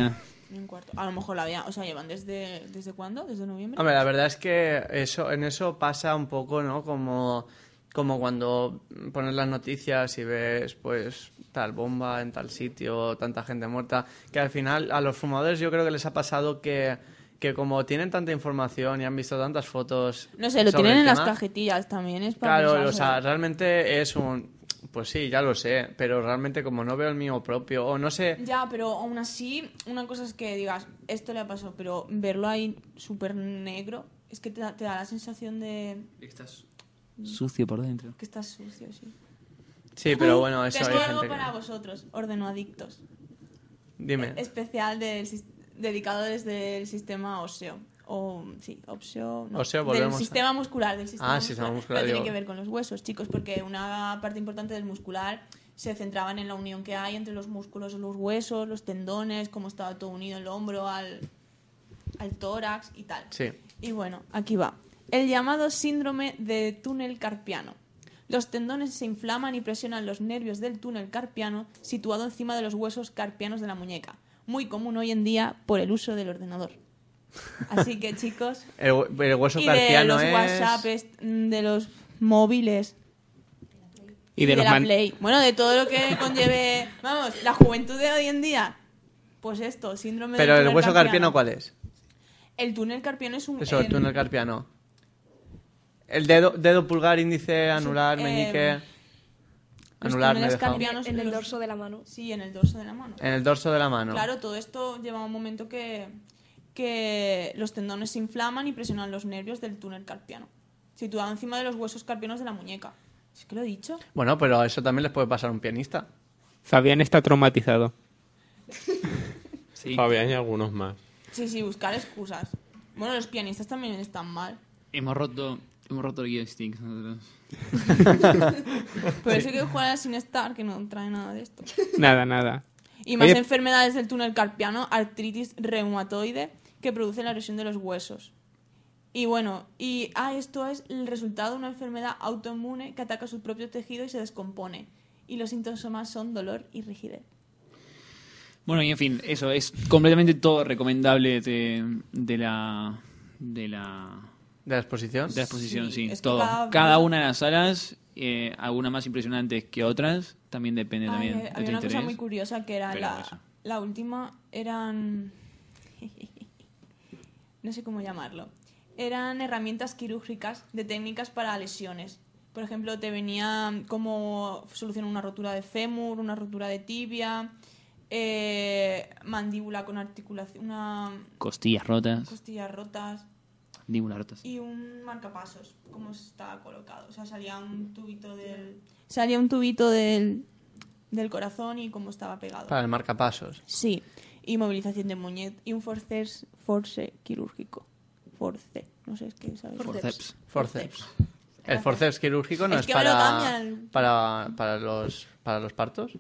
Ni un cuarto. A lo mejor la había, o sea, llevan desde, ¿desde cuándo? ¿Desde noviembre? Hombre, la verdad es que eso, en eso pasa un poco, ¿no? Como, como cuando pones las noticias y ves, pues, tal bomba en tal sitio, tanta gente muerta, que al final a los fumadores yo creo que les ha pasado que, que como tienen tanta información y han visto tantas fotos... No sé, lo tienen en las cajetillas también, es para Claro, o sea, realmente es un... Pues sí, ya lo sé, pero realmente como no veo el mío propio, o no sé... Ya, pero aún así, una cosa es que digas, esto le ha pasado, pero verlo ahí súper negro, es que te da, te da la sensación de Estás sucio por dentro. que estás sucio, sí. Sí, pero bueno, eso Tengo hay algo gente para que... vosotros, ordenoadictos. Dime. Especial del, sis- dedicado desde el sistema óseo. O, sí, óseo. No, Óseo, del volvemos a- sistema muscular. Del sistema Ah, sistema muscular, Pero tiene que ver con los huesos, chicos, porque una parte importante del muscular se centraban en la unión que hay entre los músculos, los huesos, los tendones, cómo estaba todo unido el hombro al, al tórax y tal. Sí. Y bueno, aquí va. El llamado síndrome de túnel carpiano. Los tendones se inflaman y presionan los nervios del túnel carpiano situado encima de los huesos carpianos de la muñeca. Muy común hoy en día por el uso del ordenador. Así que chicos, El, hue- el hueso y de los es... WhatsApp, est- de los móviles Y de los la man- Play. Bueno, de todo lo que conlleve, vamos, la juventud de hoy en día. Pues esto, síndrome Pero del el hueso carpiano, ¿cuál es? El túnel carpiano es un... Eso, el em, túnel carpiano. El dedo, dedo pulgar, índice, anular, meñique... los Anular, me he dejado. En el dorso de la mano. Sí, en el dorso de la mano. En el dorso de la mano. Claro, todo esto lleva un momento que, que los tendones se inflaman y presionan los nervios del túnel carpiano, situado encima de los huesos carpianos de la muñeca. ¿Es que lo he dicho? Bueno, pero eso también les puede pasar a un pianista. Fabián está traumatizado. Sí. Fabián y algunos más. Sí, sí, buscar excusas. Bueno, los pianistas también están mal. Hemos roto, hemos roto el joystick nosotros. Por eso hay que jugar sin estar, que no trae nada de esto. Nada, nada. Y más Oye, enfermedades del túnel carpiano, artritis reumatoide, que produce la erosión de los huesos. Y bueno, y ah, esto es el resultado de una enfermedad autoinmune que ataca su propio tejido y se descompone. Y los síntomas son dolor y rigidez. Bueno, y en fin, eso es completamente todo recomendable de, de la de la, ¿De la exposición? de la exposición, Sí, todo. cada- Cada, una de las salas, eh, algunas más impresionantes que otras, también depende Ay, también eh, de había tu una cosa interés. muy curiosa que era la, la última eran no sé cómo llamarlo eran herramientas quirúrgicas de técnicas para lesiones por ejemplo te venía cómo solucionar una rotura de fémur una rotura de tibia eh, mandíbula con articulación una Costillas rotas, costillas rotas rotas. y un marcapasos, cómo está colocado. O sea, salía un tubito del. Salía un tubito del, del corazón y cómo estaba pegado. Para el marcapasos. Sí. Y movilización de muñet y un forceps, force quirúrgico. Force. No sé, es que sabes. Forceps. Forceps. El forceps quirúrgico no Es que para, para, para, los, para los partos.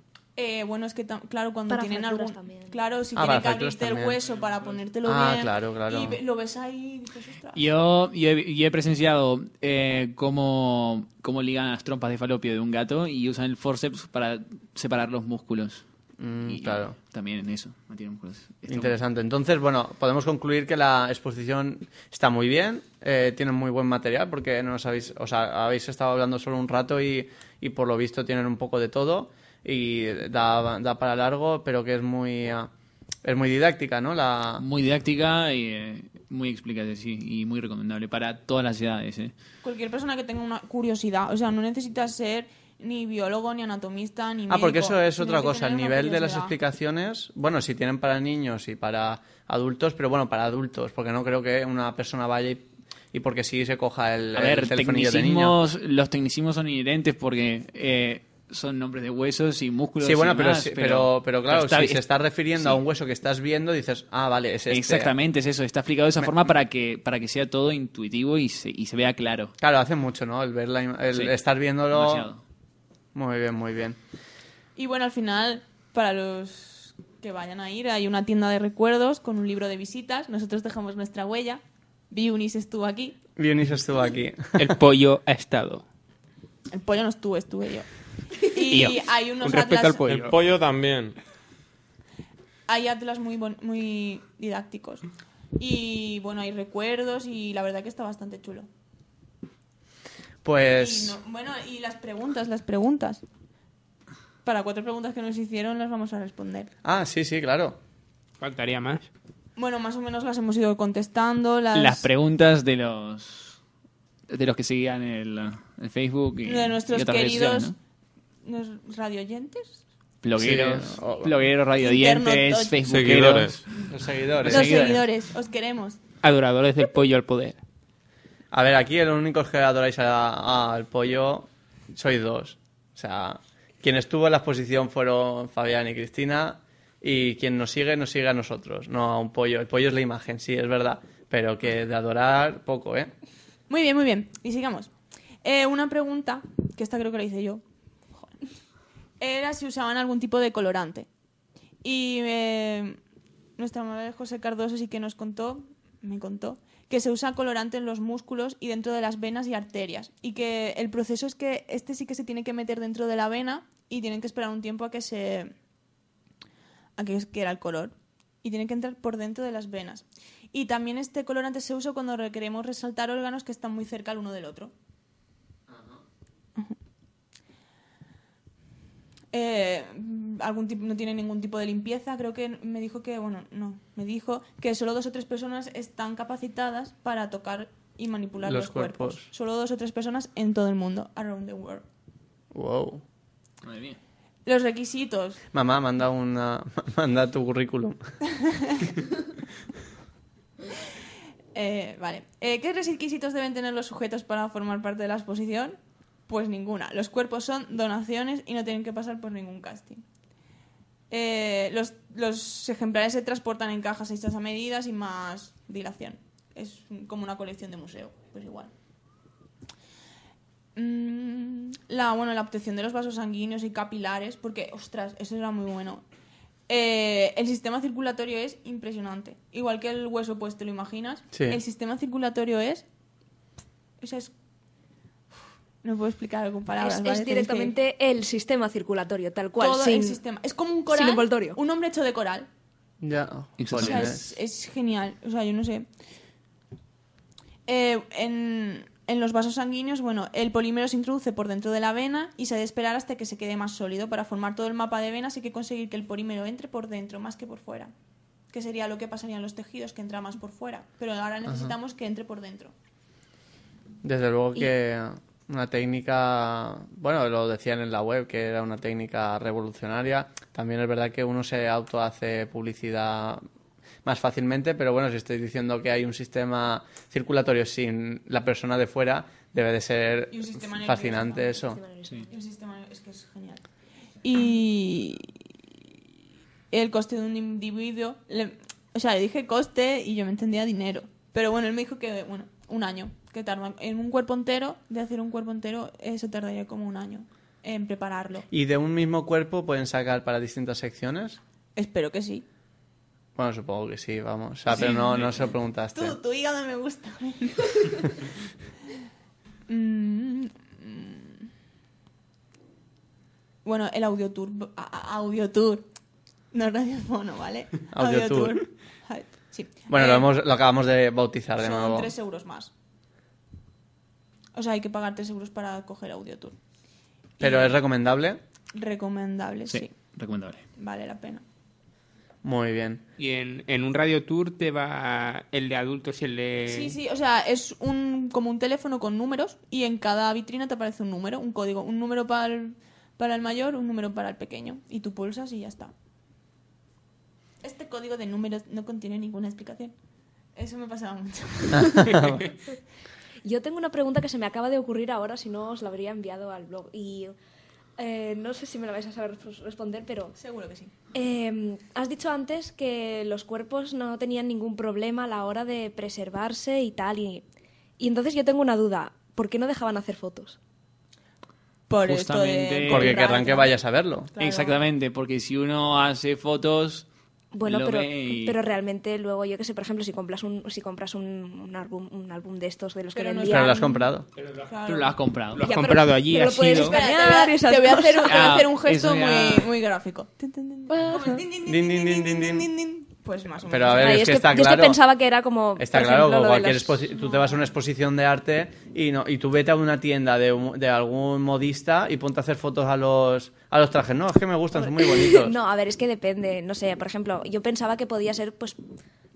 Eh, bueno, es que, claro, cuando Para tienen algún. también. Claro, si Ah, tienen que abrirte el hueso para ponértelo Ah, bien. claro, claro. Y lo ves ahí y dices, ostras. Yo, yo he, yo he presenciado eh, cómo, cómo ligan las trompas de falopio de un gato y usan el forceps para separar los músculos. Mm, Y claro. También en eso, músculos. Interesante. Entonces, bueno, podemos concluir que la exposición está muy bien, eh, tienen muy buen material porque no os habéis, o sea, habéis estado hablando solo un rato y, y por lo visto tienen un poco de todo y da, da para largo, pero que es muy ah, es muy didáctica, ¿no? La Muy didáctica y eh, muy explicativa, sí, y muy recomendable para todas las edades. ¿eh? Cualquier persona que tenga una curiosidad. O sea, no necesitas ser ni biólogo, ni anatomista, ni Ah, porque médico. eso es otra cosa. El nivel de las explicaciones, bueno, si tienen para niños y para adultos, pero bueno, para adultos, porque no creo que una persona vaya y, y porque sí se coja el, A el ver, telefonillo de niño. los tecnicismos son inherentes porque eh, son nombres de huesos y músculos. Sí, bueno, y pero, sí- pero, pero claro, está si se está refiriendo sí. a un hueso que estás viendo, dices, ah, vale, es este. Exactamente, es eso. Está explicado de esa forma para que, para que sea todo intuitivo y se, y se vea claro. Claro, hace mucho, ¿no? El ver la el Sí, estar viéndolo. demasiado. Muy bien, muy bien. Y bueno, al final, para los que vayan a ir, hay una tienda de recuerdos con un libro de visitas. Nosotros dejamos nuestra huella. Biunis estuvo aquí. Bionis estuvo aquí. El pollo ha estado. El pollo no estuvo, estuve yo. Y Yo. hay unos Con respecto atlas, al pollo. El pollo también. hay atlas muy, bon- muy didácticos. Y bueno, hay recuerdos y la verdad que está bastante chulo. Y Pues. no- bueno, y las preguntas, las preguntas. Para cuatro preguntas que nos hicieron las vamos a responder. Ah, sí, sí, claro. Faltaría más. Bueno, más o menos las hemos ido contestando. Las, Las preguntas de los de los que seguían el, el Facebook y, de nuestros y otras redes queridos sociales, ¿no? ¿Nos- radioyentes. blogueros, Sí, o- blogueros, radiodientes, facebookeros. Seguidores. Los seguidores. Los seguidores. seguidores, os queremos. Adoradores del pollo al poder. A ver, aquí los únicos que adoráis a- al pollo sois dos. O sea, quien estuvo en la exposición fueron Fabián y Cristina y quien nos sigue, nos sigue a nosotros, no a un pollo. El pollo es la imagen, sí, es verdad, pero que de adorar poco, ¿eh? Muy bien, muy bien. Y sigamos. Eh, una pregunta, que esta creo que la hice yo. Era si usaban algún tipo de colorante. Y eh, nuestra madre José Cardoso sí que nos contó, me contó, que se usa colorante en los músculos y dentro de las venas y arterias. Y que el proceso es que este sí que se tiene que meter dentro de la vena y tienen que esperar un tiempo a que se... a que quiera el color. Y tiene que entrar por dentro de las venas. Y también este colorante se usa cuando queremos resaltar órganos que están muy cerca el uno del otro. Eh, algún tipo, no tiene ningún tipo de limpieza. Creo que me dijo que, bueno, no, me dijo que solo dos o tres personas están capacitadas para tocar y manipular los, Los cuerpos. cuerpos. Solo dos o tres personas en todo el mundo, around the world. Wow. Madre mía. Los requisitos. Mamá, manda una manda tu currículum. Eh, vale. Eh, ¿Qué requisitos deben tener los sujetos para formar parte de la exposición? Pues ninguna. Los cuerpos son donaciones y no tienen que pasar por ningún casting. Eh, los, los ejemplares se transportan en cajas hechas a medidas y más dilación. Es como una colección de museo, pues igual. Mm, la, bueno, la obtención de los vasos sanguíneos y capilares, porque, ostras, eso era muy bueno. Eh, el sistema circulatorio es impresionante. Igual que el hueso, pues te lo imaginas. Sí. El sistema circulatorio es. O sea, es. No puedo explicar con palabras. Es, ¿vale? es Tenéis que- directamente el sistema circulatorio, tal cual. todo sin, el sistema. Es como un coral. sin envoltorio. Un hombre hecho de coral. Ya. O Exactamente. sea, es genial. O sea, yo no sé. Eh, en, en los vasos sanguíneos, bueno, el polímero se introduce por dentro de la vena y se ha de esperar hasta que se quede más sólido. Para formar todo el mapa de venas hay que conseguir que el polímero entre por dentro más que por fuera. Que sería lo que pasaría en los tejidos, que entra más por fuera. Pero ahora necesitamos que entre por dentro. Desde luego que una técnica, bueno, lo decían en la web, que era una técnica revolucionaria. También es verdad que uno se auto hace publicidad más fácilmente, pero bueno, si estoy diciendo que hay un sistema circulatorio sin la persona de fuera, debe de ser Y un sistema nervioso fascinante eso. Sí. Y un sistema es que es genial. Y el coste de un individuo, le- o sea, le dije coste y yo me entendía dinero. Pero bueno, él me dijo que, bueno, un año, que tarda en un cuerpo entero, de hacer un cuerpo entero, eso tardaría como un año en prepararlo. ¿Y de un mismo cuerpo pueden sacar para distintas secciones? Espero que sí. Bueno, supongo que sí, vamos. O sea, pero no, no se lo preguntaste. Tú, tu hígado me gusta. Mm, mm. bueno, el audiotour. Audiotour. No radiofono, ¿vale? Audiotour. Sí. Bueno, Eh, lo, hemos- lo acabamos de bautizar de son nuevo. 3 euros más. O sea, hay que pagar 3 euros para coger audiotour. Pero Y- es recomendable. Recomendable, sí. Sí, recomendable. Vale la pena. Muy bien. Y en, en un radio tour te va el de adultos y el de... Sí, sí, o sea, es un como un teléfono con números y en cada vitrina te aparece un número, un código, un número para el, para el mayor, un número para el pequeño y tú pulsas y ya está. Este código de números no contiene ninguna explicación. Eso me pasaba mucho. Yo tengo una pregunta que se me acaba de ocurrir ahora, si no os la habría enviado al blog. Y eh, no sé si me la vais a saber res- responder, pero Seguro que sí. eh, has dicho antes que los cuerpos no tenían ningún problema a la hora de preservarse y tal. Y, y entonces yo tengo una duda. ¿Por qué no dejaban hacer fotos? Por esto Justamente- de... Porque querrán que vayas a verlo. Claro. Exactamente, porque si uno hace fotos, Bueno, lo pero, y- pero realmente luego, yo que sé, por ejemplo, si compras un, si compras un, un álbum, un álbum de estos de los Pero que vendían... Pero lo has comprado. Claro. tú lo has comprado. Lo has Ya, pero- comprado allí, pero lo has puedes ido... escanear. Espera, te voy a- esas te voy a hacer, un- te voy a hacer un Ah, gesto muy, muy gráfico. Pues más o menos. Pero a ver, Ay, es, es que, está yo es que claro. pensaba que era como, Está claro, ejemplo, cualquier exposi- tú te vas a una exposición de arte y no y tú vete a una tienda de, un- de algún modista y ponte a hacer fotos a los a los trajes. No, es que me gustan, son muy bonitos. No, a ver, es que depende. No sé, por ejemplo, yo pensaba que podía ser, pues,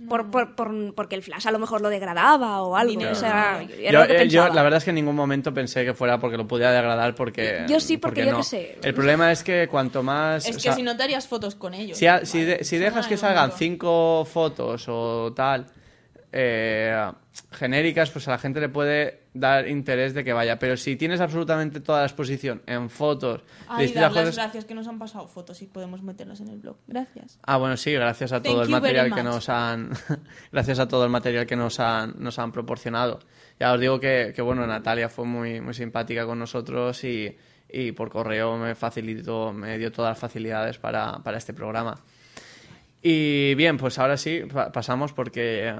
por, por, por- porque el flash a lo mejor lo degradaba o algo. Dinero. O sea, Yo, lo que eh, yo, la verdad es que en ningún momento pensé que fuera porque lo pudiera degradar porque Yo sí, porque yo no. qué sé. El problema es que cuanto más Es o que sea, si no te harías fotos con ellos. si, ha- si, Vale. de- si dejas no que salgan cinco fotos o tal eh, genéricas, pues a la gente le puede dar interés de que vaya. Pero si tienes absolutamente toda la exposición en fotos, Ay, dar las cosas- gracias que nos han pasado fotos y podemos meterlas en el blog. Gracias. Ah, bueno, sí, gracias a todo el material que nos han gracias a todo el material que nos han nos han proporcionado. Ya os digo que, que, bueno, Natalia fue muy muy simpática con nosotros y, y por correo me facilitó, me dio todas las facilidades para, para este programa. Y bien, pues ahora sí, pa- pasamos porque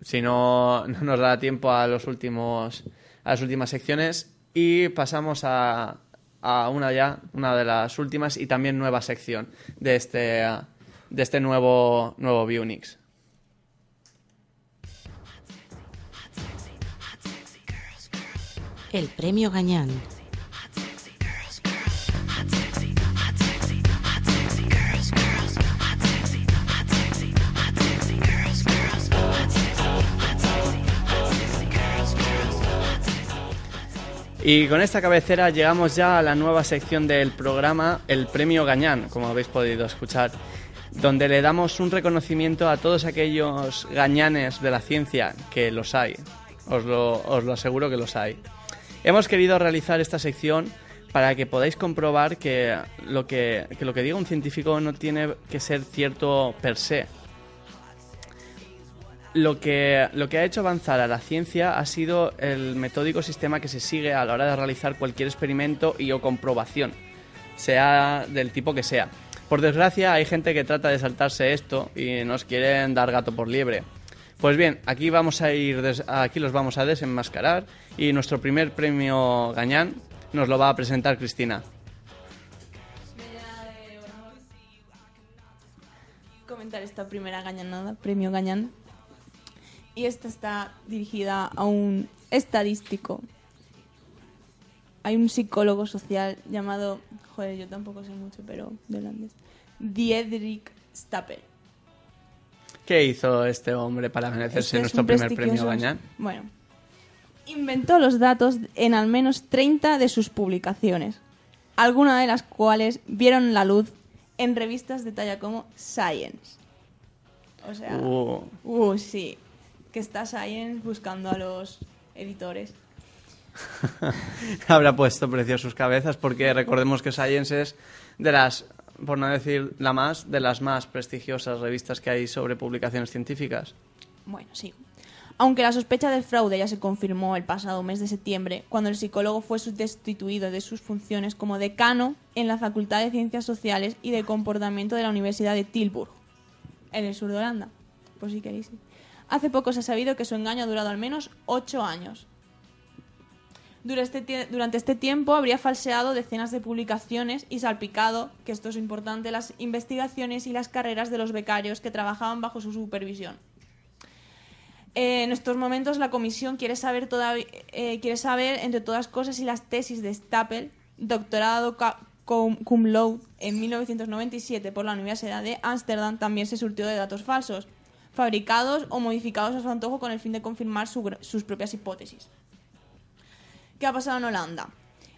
si no, no nos da tiempo a los últimos a las últimas secciones y pasamos a, a una ya, una de las últimas y también nueva sección de este de este nuevo nuevo Vunix. El premio Gañán. Y con esta cabecera llegamos ya a la nueva sección del programa, el Premio Gañán, como habéis podido escuchar, donde le damos un reconocimiento a todos aquellos gañanes de la ciencia, que los hay, os lo, os lo aseguro que los hay. Hemos querido realizar esta sección para que podáis comprobar que lo que, que lo que diga un científico no tiene que ser cierto per se, lo que, lo que ha hecho avanzar a la ciencia ha sido el metódico sistema que se sigue a la hora de realizar cualquier experimento y o comprobación, sea del tipo que sea. Por desgracia, hay gente que trata de saltarse esto y nos quieren dar gato por liebre. Pues bien, aquí vamos a ir, des- aquí los vamos a desenmascarar y nuestro primer premio Gañán nos lo va a presentar Cristina. Comentar esta primera gañanada, premio gañán. Y esta está dirigida a un estadístico. Hay un psicólogo social llamado, joder, yo tampoco sé mucho, pero de holandés, Diederik Stapel. ¿Qué hizo este hombre para merecerse Este es nuestro primer premio Gañán? Bueno, inventó los datos en al menos 30 de sus publicaciones, algunas de las cuales vieron la luz en revistas de talla como Science. O sea, Uh, uh, sí, que está Science buscando a los editores. habrá puesto precio a sus cabezas porque recordemos que Science es de las, por no decir la más, de las más prestigiosas revistas que hay sobre publicaciones científicas. Bueno, sí. Aunque la sospecha del fraude ya se confirmó el pasado mes de septiembre, cuando el psicólogo fue destituido de sus funciones como decano en la Facultad de Ciencias Sociales y de Comportamiento de la Universidad de Tilburg, en el sur de Holanda, por si queréis. Hace poco se ha sabido que su engaño ha durado al menos ocho años. Durante este, durante este tiempo habría falseado decenas de publicaciones y salpicado, que esto es importante, las investigaciones y las carreras de los becarios que trabajaban bajo su supervisión. En estos momentos la comisión quiere saber, eh, entre todas cosas, si las tesis de Stapel, doctorado cum, cum laude en 1997 por la Universidad de Ámsterdam, también se surtió de datos falsos, fabricados o modificados a su antojo con el fin de confirmar su sus propias hipótesis. ¿Qué ha pasado en Holanda?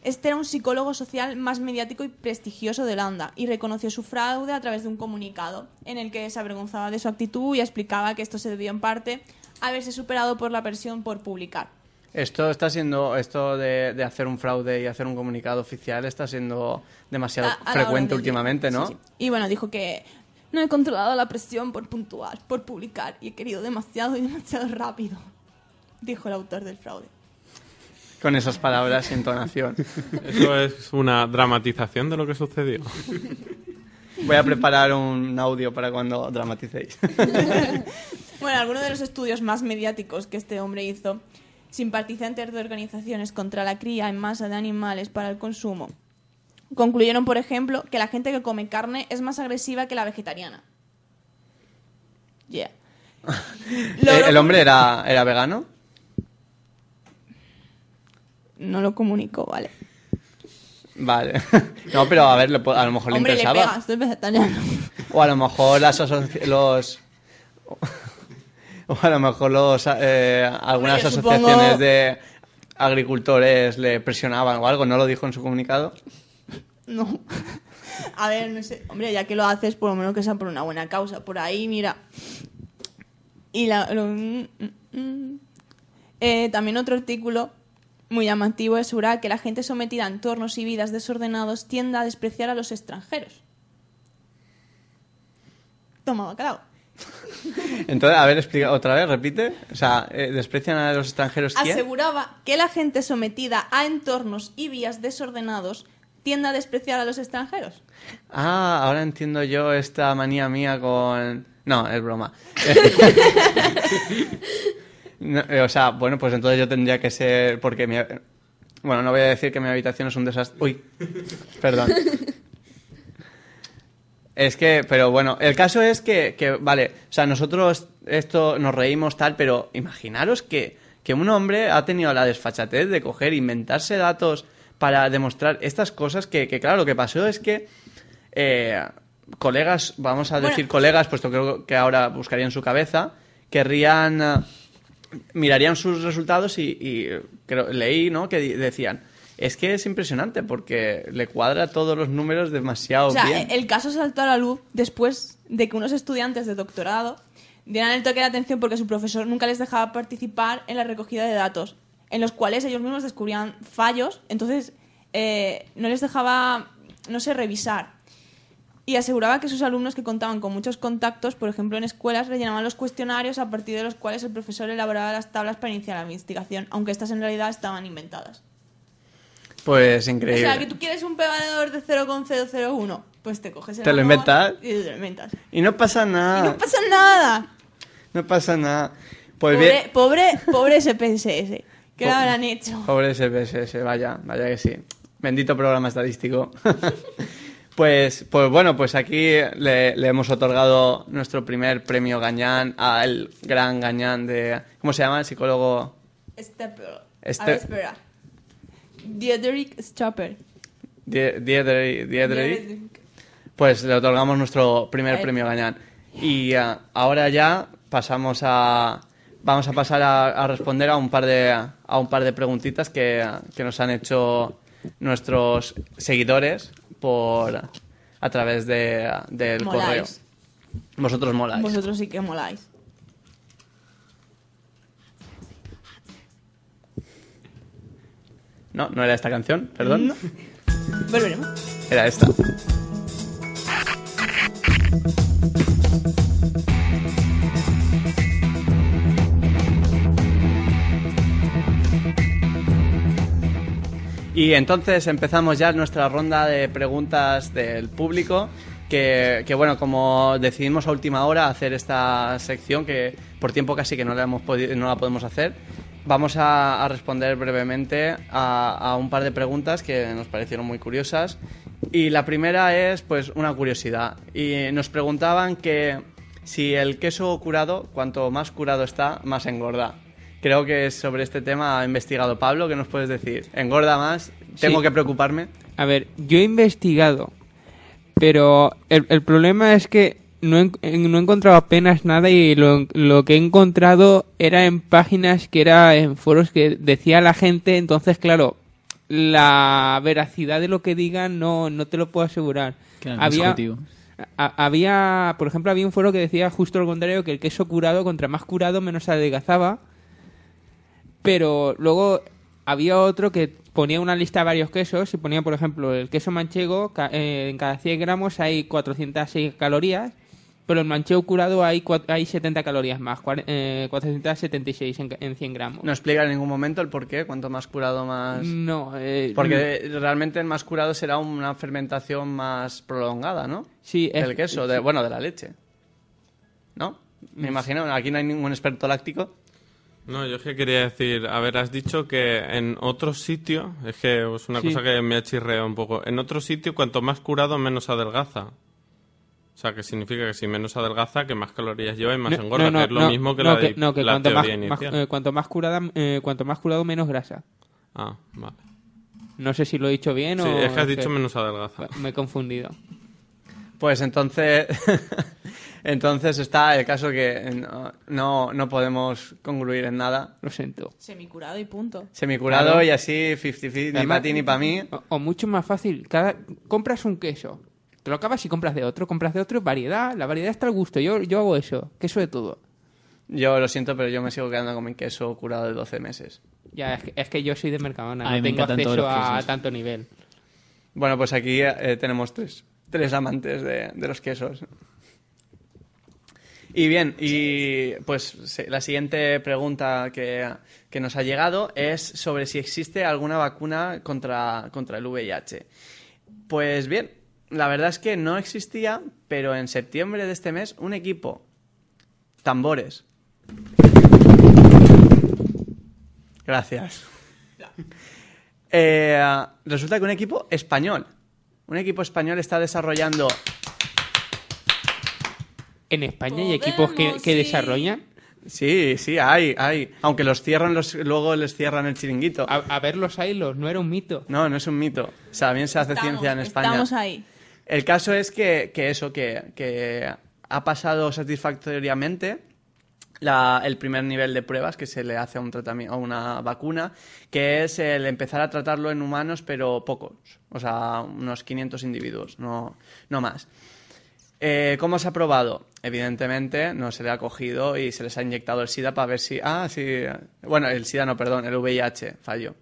Este era un psicólogo social más mediático y prestigioso de Holanda y reconoció su fraude a través de un comunicado en el que se avergonzaba de su actitud y explicaba que esto se debió en parte a haberse superado por la presión por publicar. Esto está siendo, esto de, de hacer un fraude y hacer un comunicado oficial está siendo demasiado A- a la frecuente últimamente, ¿no? Sí, sí. Y bueno, dijo que no he controlado la presión por puntuar, por publicar y he querido demasiado y demasiado rápido, dijo el autor del fraude. Con esas palabras y entonación. Eso es una dramatización de lo que sucedió. Voy a preparar un audio para cuando dramaticéis. Bueno, algunos de los estudios más mediáticos que este hombre hizo, simpatizantes de organizaciones contra la cría en masa de animales para el consumo, concluyeron, por ejemplo, que la gente que come carne es más agresiva que la vegetariana. Yeah. ¿El hombre era, era vegano? No lo comunicó, vale. Vale. No, pero a ver, a lo mejor le Hombre, le interesaba. pega, estoy vegetariano. O a lo mejor las los... O a lo mejor los, eh, algunas asociaciones supongo- de agricultores le presionaban o algo, ¿no lo dijo en su comunicado? No. A ver, no sé. Hombre, ya que lo haces, por lo menos que sea por una buena causa. Por ahí, mira. Y la, lo- mm, mm, mm. Eh, también otro artículo muy llamativo asegura que la gente sometida a entornos y vidas desordenados tiende a despreciar a los extranjeros. Toma, bacalao. Entonces, a ver, explica otra vez, repite. O sea, eh, ¿desprecian a los extranjeros quién? Aseguraba que la gente sometida a entornos y vías desordenados tiende a despreciar a los extranjeros. Ah, ahora entiendo yo esta manía mía con... No, es broma. No, eh, o sea, bueno, pues entonces yo tendría que ser... Porque mi... Bueno, no voy a decir que mi habitación es un desastre. Uy, perdón. Es que, pero bueno, el caso es que, que, vale, o sea, nosotros esto nos reímos tal, pero imaginaros que, que un hombre ha tenido la desfachatez de coger, inventarse datos para demostrar estas cosas que, que claro, lo que pasó es que eh, colegas, vamos a Bueno. decir colegas, puesto creo que ahora buscarían su cabeza, querrían, eh, mirarían sus resultados y, y creo, leí, ¿no? Que decían, es que es impresionante porque le cuadra todos los números demasiado O sea, bien. el caso saltó a la luz después de que unos estudiantes de doctorado dieran el toque de atención porque su profesor nunca les dejaba participar en la recogida de datos, en los cuales ellos mismos descubrían fallos, entonces eh, no les dejaba, no sé, revisar. Y aseguraba que sus alumnos que contaban con muchos contactos, por ejemplo en escuelas, rellenaban los cuestionarios a partir de los cuales el profesor elaboraba las tablas para iniciar la investigación, aunque estas en realidad estaban inventadas. Pues O increíble. sea, que tú quieres un p-valor de 0,001, pues te coges el Te lo inventas. Y te lo inventas. Y no pasa nada. Y no pasa nada. No pasa nada. Pues pobre, bien. pobre, pobre SPSS. ¿Qué habrán hecho? Pobre SPSS, vaya, vaya que sí. Bendito programa estadístico. Pues, pues bueno, pues aquí le, le hemos otorgado nuestro primer premio Gañán al gran Gañán de... ¿Cómo se llama el psicólogo? Stepper. Este- A ver, espera. Diederick Stapper. Die- Pues le otorgamos nuestro primer premio Gañán. Y ah, ahora ya pasamos a... Vamos a pasar a, a responder a un par de, a un par de preguntitas que, que nos han hecho nuestros seguidores por a través de, del correo. Vosotros moláis. Vosotros sí que moláis. No, no era esta canción, perdón. Volveremos. Era esta. Y entonces empezamos ya nuestra ronda de preguntas del público. Que, bueno, como decidimos a última hora hacer esta sección, que por tiempo casi que no la, hemos no la podemos hacer, vamos a, a responder brevemente a, a un par de preguntas que nos parecieron muy curiosas. Y la primera es pues una curiosidad. Y nos preguntaban que si el queso curado, cuanto más curado está, más engorda. Creo que sobre este tema ha investigado Pablo. ¿Qué nos puedes decir? ¿Engorda más? ¿Tengo Sí. que preocuparme? A ver, yo he investigado, pero el, el problema es que no he, no he encontrado apenas nada y lo, lo que he encontrado era en páginas que era en foros que decía la gente, entonces claro, la veracidad de lo que digan no, no te lo puedo asegurar. Claro, había, a- había, por ejemplo, había un foro que decía justo lo contrario, que el queso curado, contra más curado, menos se adelgazaba. Pero luego había otro que ponía una lista de varios quesos y ponía, por ejemplo, el queso manchego, eh, en cada 100 gramos hay 406 calorías, pero el manchego curado hay, hay 70 calorías más, cuare- eh, 476 en, ca- en 100 gramos. No explica en ningún momento el por qué, cuanto más curado más... No, eh, Porque realmente el más curado será una fermentación más prolongada, ¿no? Sí, es- El queso, de, bueno, de la leche. ¿No? Me imagino, aquí no hay ningún experto láctico. No, yo es que quería decir, a ver, has dicho que en otro sitio, es que es una Sí. cosa que me ha chirreado un poco, en otro sitio cuanto más curado menos adelgaza. O sea, que significa que si menos adelgaza, que más calorías lleva y más No, engorda, no, no, que es lo no, mismo que no, la, de- no, que la cuanto más, teoría más- inicial. eh, cuanto más curada, eh, cuanto más curado menos grasa. Ah, vale. No sé si lo he dicho bien Sí, o es que has es dicho que- menos adelgaza. Me he confundido. Pues entonces, entonces está el caso que no, no, no podemos concluir en nada. Lo siento. Semicurado y punto. Semicurado Claro. y así 50-50, ni para ti ni para mí. O, o mucho más fácil, cada compras un queso, te lo acabas y compras de otro, compras de otro, variedad, la variedad está al gusto. Yo, yo hago eso, queso de todo. Yo lo siento, pero yo me sigo quedando con mi queso curado de 12 meses. Ya, es que, es que yo soy de Mercadona, no tengo acceso a tanto nivel. Bueno, pues aquí eh, tenemos tres, tres amantes de, de los quesos. Y bien, y pues la siguiente pregunta que, que nos ha llegado es sobre si existe alguna vacuna contra, contra el VIH. Pues bien, la verdad es que no existía, pero en septiembre de este mes un equipo, tambores. Gracias. Eh, resulta que un equipo español, un equipo español está desarrollando En España hay equipos que, que sí. desarrollan. Sí, sí, hay, hay. Aunque los cierran, los, luego les cierran el chiringuito. A, a ver los hilos, no era un mito. No, no es un mito. O sea, bien se hace Estamos- ciencia en España. Estamos ahí. El caso es que, que eso, que, que ha pasado satisfactoriamente la- el primer nivel de pruebas que se le hace a, un tratamiento, a una vacuna, que es el empezar a tratarlo en humanos, pero pocos. O sea, unos 500 individuos, no, no más. Eh, ¿Cómo se ha probado? Evidentemente no se le ha cogido y se les ha inyectado el SIDA para ver si... Ah, sí. Bueno, el SIDA no, perdón, el VIH, falló.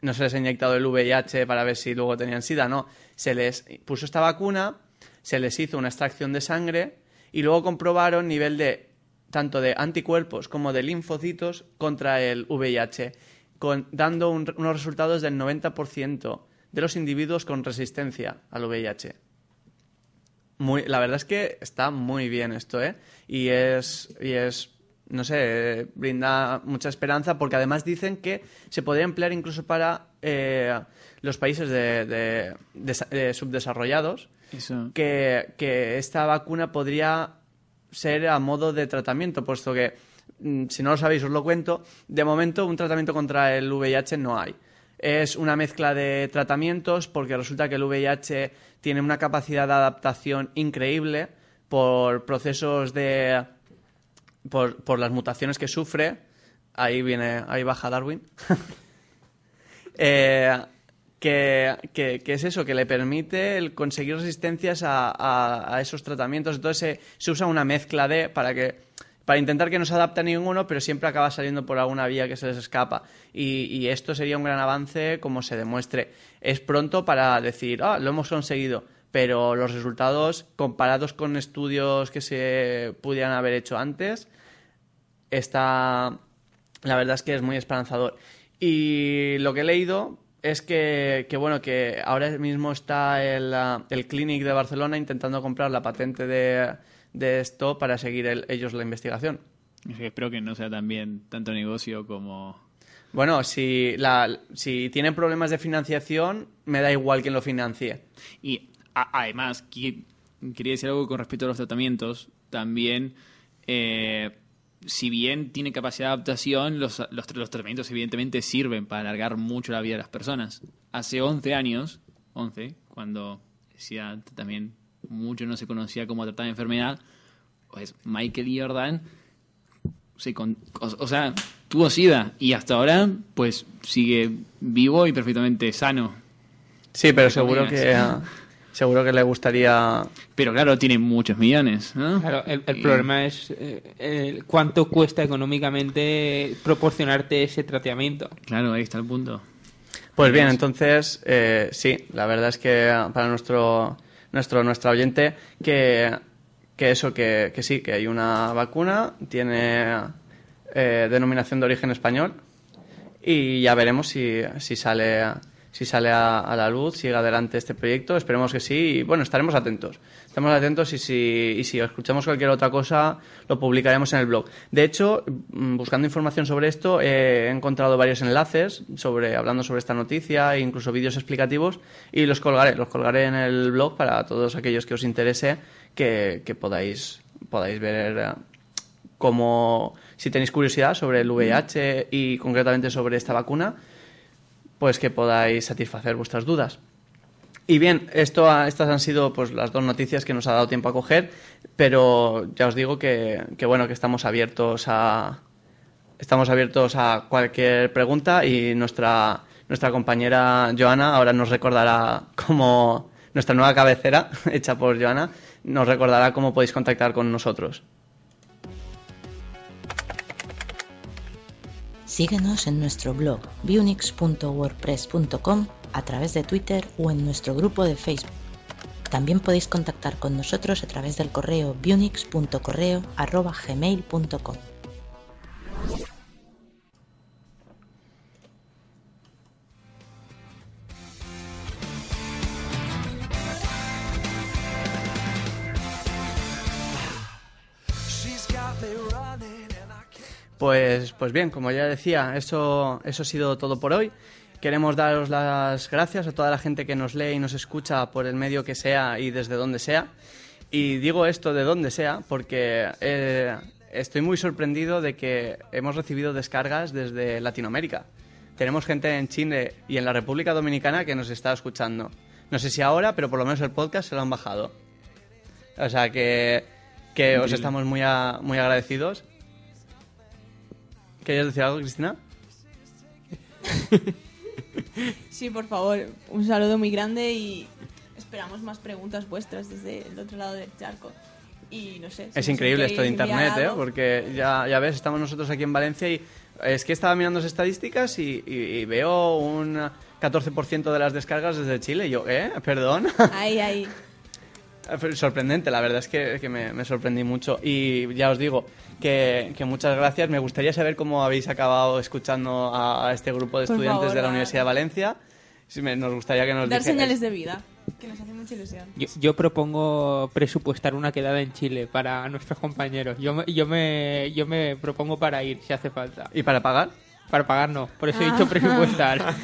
No se les ha inyectado el VIH para ver si luego tenían SIDA, no. Se les puso esta vacuna, se les hizo una extracción de sangre y luego comprobaron nivel de tanto de anticuerpos como de linfocitos contra el VIH, dando un- unos resultados del 90% de los individuos con resistencia al VIH. Muy, la verdad es que está muy bien esto, ¿eh? Y es, y es no sé, brinda mucha esperanza porque además dicen que se podría emplear incluso para eh, los países de, de- desa- subdesarrollados, Eso. que, que esta vacuna podría ser a modo de tratamiento, puesto que, mm, si no lo sabéis, os lo cuento, de momento un tratamiento contra el VIH no hay. Es una mezcla de tratamientos porque resulta que el VIH tiene una capacidad de adaptación increíble por procesos de... por, por las mutaciones que sufre. Ahí viene, ahí baja Darwin. Eh, que, que- es eso, que le permite conseguir resistencias a, a- a esos tratamientos. Entonces se, se usa una mezcla de para que para intentar que no se adapte a ninguno, pero siempre acaba saliendo por alguna vía que se les escapa. Y, esto sería un gran avance como se demuestre. Es pronto para decir, ah, lo hemos conseguido, pero los resultados comparados con estudios que se pudieran haber hecho antes, está la verdad es que es muy esperanzador. Y lo que he leído es que, bueno, que ahora mismo está el, el Clinic de Barcelona intentando comprar la patente de, de esto para seguir el- ellos la investigación. Espero que no sea también tanto negocio como... Bueno, si, la, si tienen problemas de financiación, me da igual quién lo financie. Y a- además, quería decir algo con respecto a los tratamientos. También, eh, si bien tiene capacidad de adaptación, los, los, los tratamientos evidentemente sirven para alargar mucho la vida de las personas. Hace 11 años, 11, cuando decía también mucho no se conocía cómo tratar la enfermedad, pues Michael Jordan se con- o, o sea, tuvo SIDA y hasta ahora pues sigue vivo y perfectamente sano. Sí, pero seguro que, seguro que le gustaría... Pero claro, tiene muchos millones, ¿no? Claro, el, el Y- problema es eh, el cuánto cuesta económicamente proporcionarte ese tratamiento. Claro, ahí está el punto. Pues bien, entonces, eh, sí, la verdad es que para nuestro, nuestro nuestra oyente, que, que eso, que, que sí, que hay una vacuna, tiene eh, denominación de origen español y ya veremos si, si sale, si sale a, la luz, sigue adelante este proyecto, esperemos que sí y bueno, estaremos atentos. Estaremos atentos y si, y si escuchamos cualquier otra cosa, lo publicaremos en el blog. De hecho, mm, buscando información sobre esto, he encontrado varios enlaces sobre, hablando sobre esta noticia e incluso vídeos explicativos y los colgaré, los colgaré en el blog para todos aquellos que os interese que, que podáis, podáis ver eh, como si tenéis curiosidad sobre el VIH y concretamente sobre esta vacuna, pues que podáis satisfacer vuestras dudas. Y bien, esto, estas han sido pues las dos noticias que nos ha dado tiempo a coger, pero ya os digo que, que bueno que estamos abiertos a estamos abiertos a cualquier pregunta y nuestra nuestra compañera Joana ahora nos recordará cómo nuestra nueva cabecera hecha por Joana nos recordará cómo podéis contactar con nosotros. Síguenos en nuestro blog biunix.wordpress.com a través de Twitter o en nuestro grupo de Facebook. También podéis contactar con nosotros a través del correo biunix.correo@gmail.com. Pues, pues bien, como ya decía, eso, eso ha sido todo por hoy. Queremos daros las gracias a toda la gente que nos lee y nos escucha por el medio que sea y desde donde sea. Y digo esto de donde sea porque eh, estoy muy sorprendido de que hemos recibido descargas desde Latinoamérica. Tenemos gente en Chile y en la República Dominicana que nos está escuchando. No sé si ahora, pero por lo menos el podcast se lo han bajado. O sea que, que os estamos muy, a- muy agradecidos. ¿Querías decir algo, Cristina? Sí, por favor, un saludo muy grande y esperamos más preguntas vuestras desde el otro lado del charco. Y no sé. si Es increíble esto de internet, ¿eh? Porque ya, ya ves, estamos nosotros aquí en Valencia y es que estaba mirando las estadísticas y, y- y veo un 14% de las descargas desde Chile. Y yo, ¿eh? Perdón. Ahí, ahí. Sorprendente, la verdad es que, que me, me sorprendí mucho. Y ya os digo que, que muchas gracias. Me gustaría saber cómo habéis acabado escuchando a, a este grupo de Por estudiantes favor, de la Universidad de Valencia. Sí, me- nos gustaría que nos Dar dijerais- señales de vida. que nos hace mucha ilusión. Yo, yo propongo presupuestar una quedada en Chile para nuestros compañeros. Yo me, yo me, yo me propongo para ir, si hace falta. ¿Y para pagar? Para pagar no, por eso he Ah. dicho presupuestar.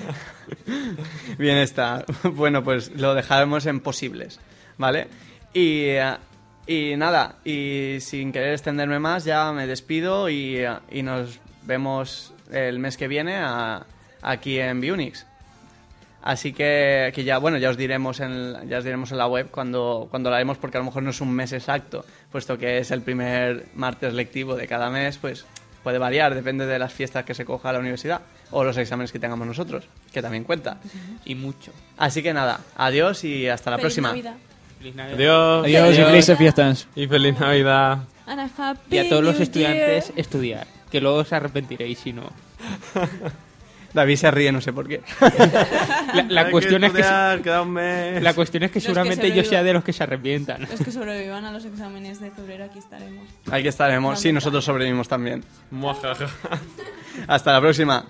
Bien está. Bueno, pues lo dejaremos en posibles, ¿vale? Y, eh, y nada, y sin querer extenderme más, ya me despido y, eh, y nos vemos el mes que viene a- aquí en Bunix. Así que, que ya, bueno, ya os diremos en, ya os diremos en la web cuando, cuando la haremos, porque a lo mejor no es un mes exacto, puesto que es el primer martes lectivo de cada mes, pues puede variar, depende de las fiestas que se coja la universidad o los exámenes que tengamos nosotros, que también cuenta. y mucho. Así que nada, adiós y hasta la Feliz próxima. Navidad. Feliz Navidad. Adiós. Adiós y felices fiestas. Y feliz Navidad. And a happy Y a todos los estudiantes, year. estudiar. Que luego os arrepentiréis si no. David se ríe, no sé por qué. La, cuestión es que, queda un mes. la cuestión es que Los seguramente se yo sea de los que se arrepientan. Los que sobrevivan a los exámenes de febrero, aquí estaremos. Aquí estaremos. Sí, nosotros sobrevivimos también. Muajaja. Hasta la próxima.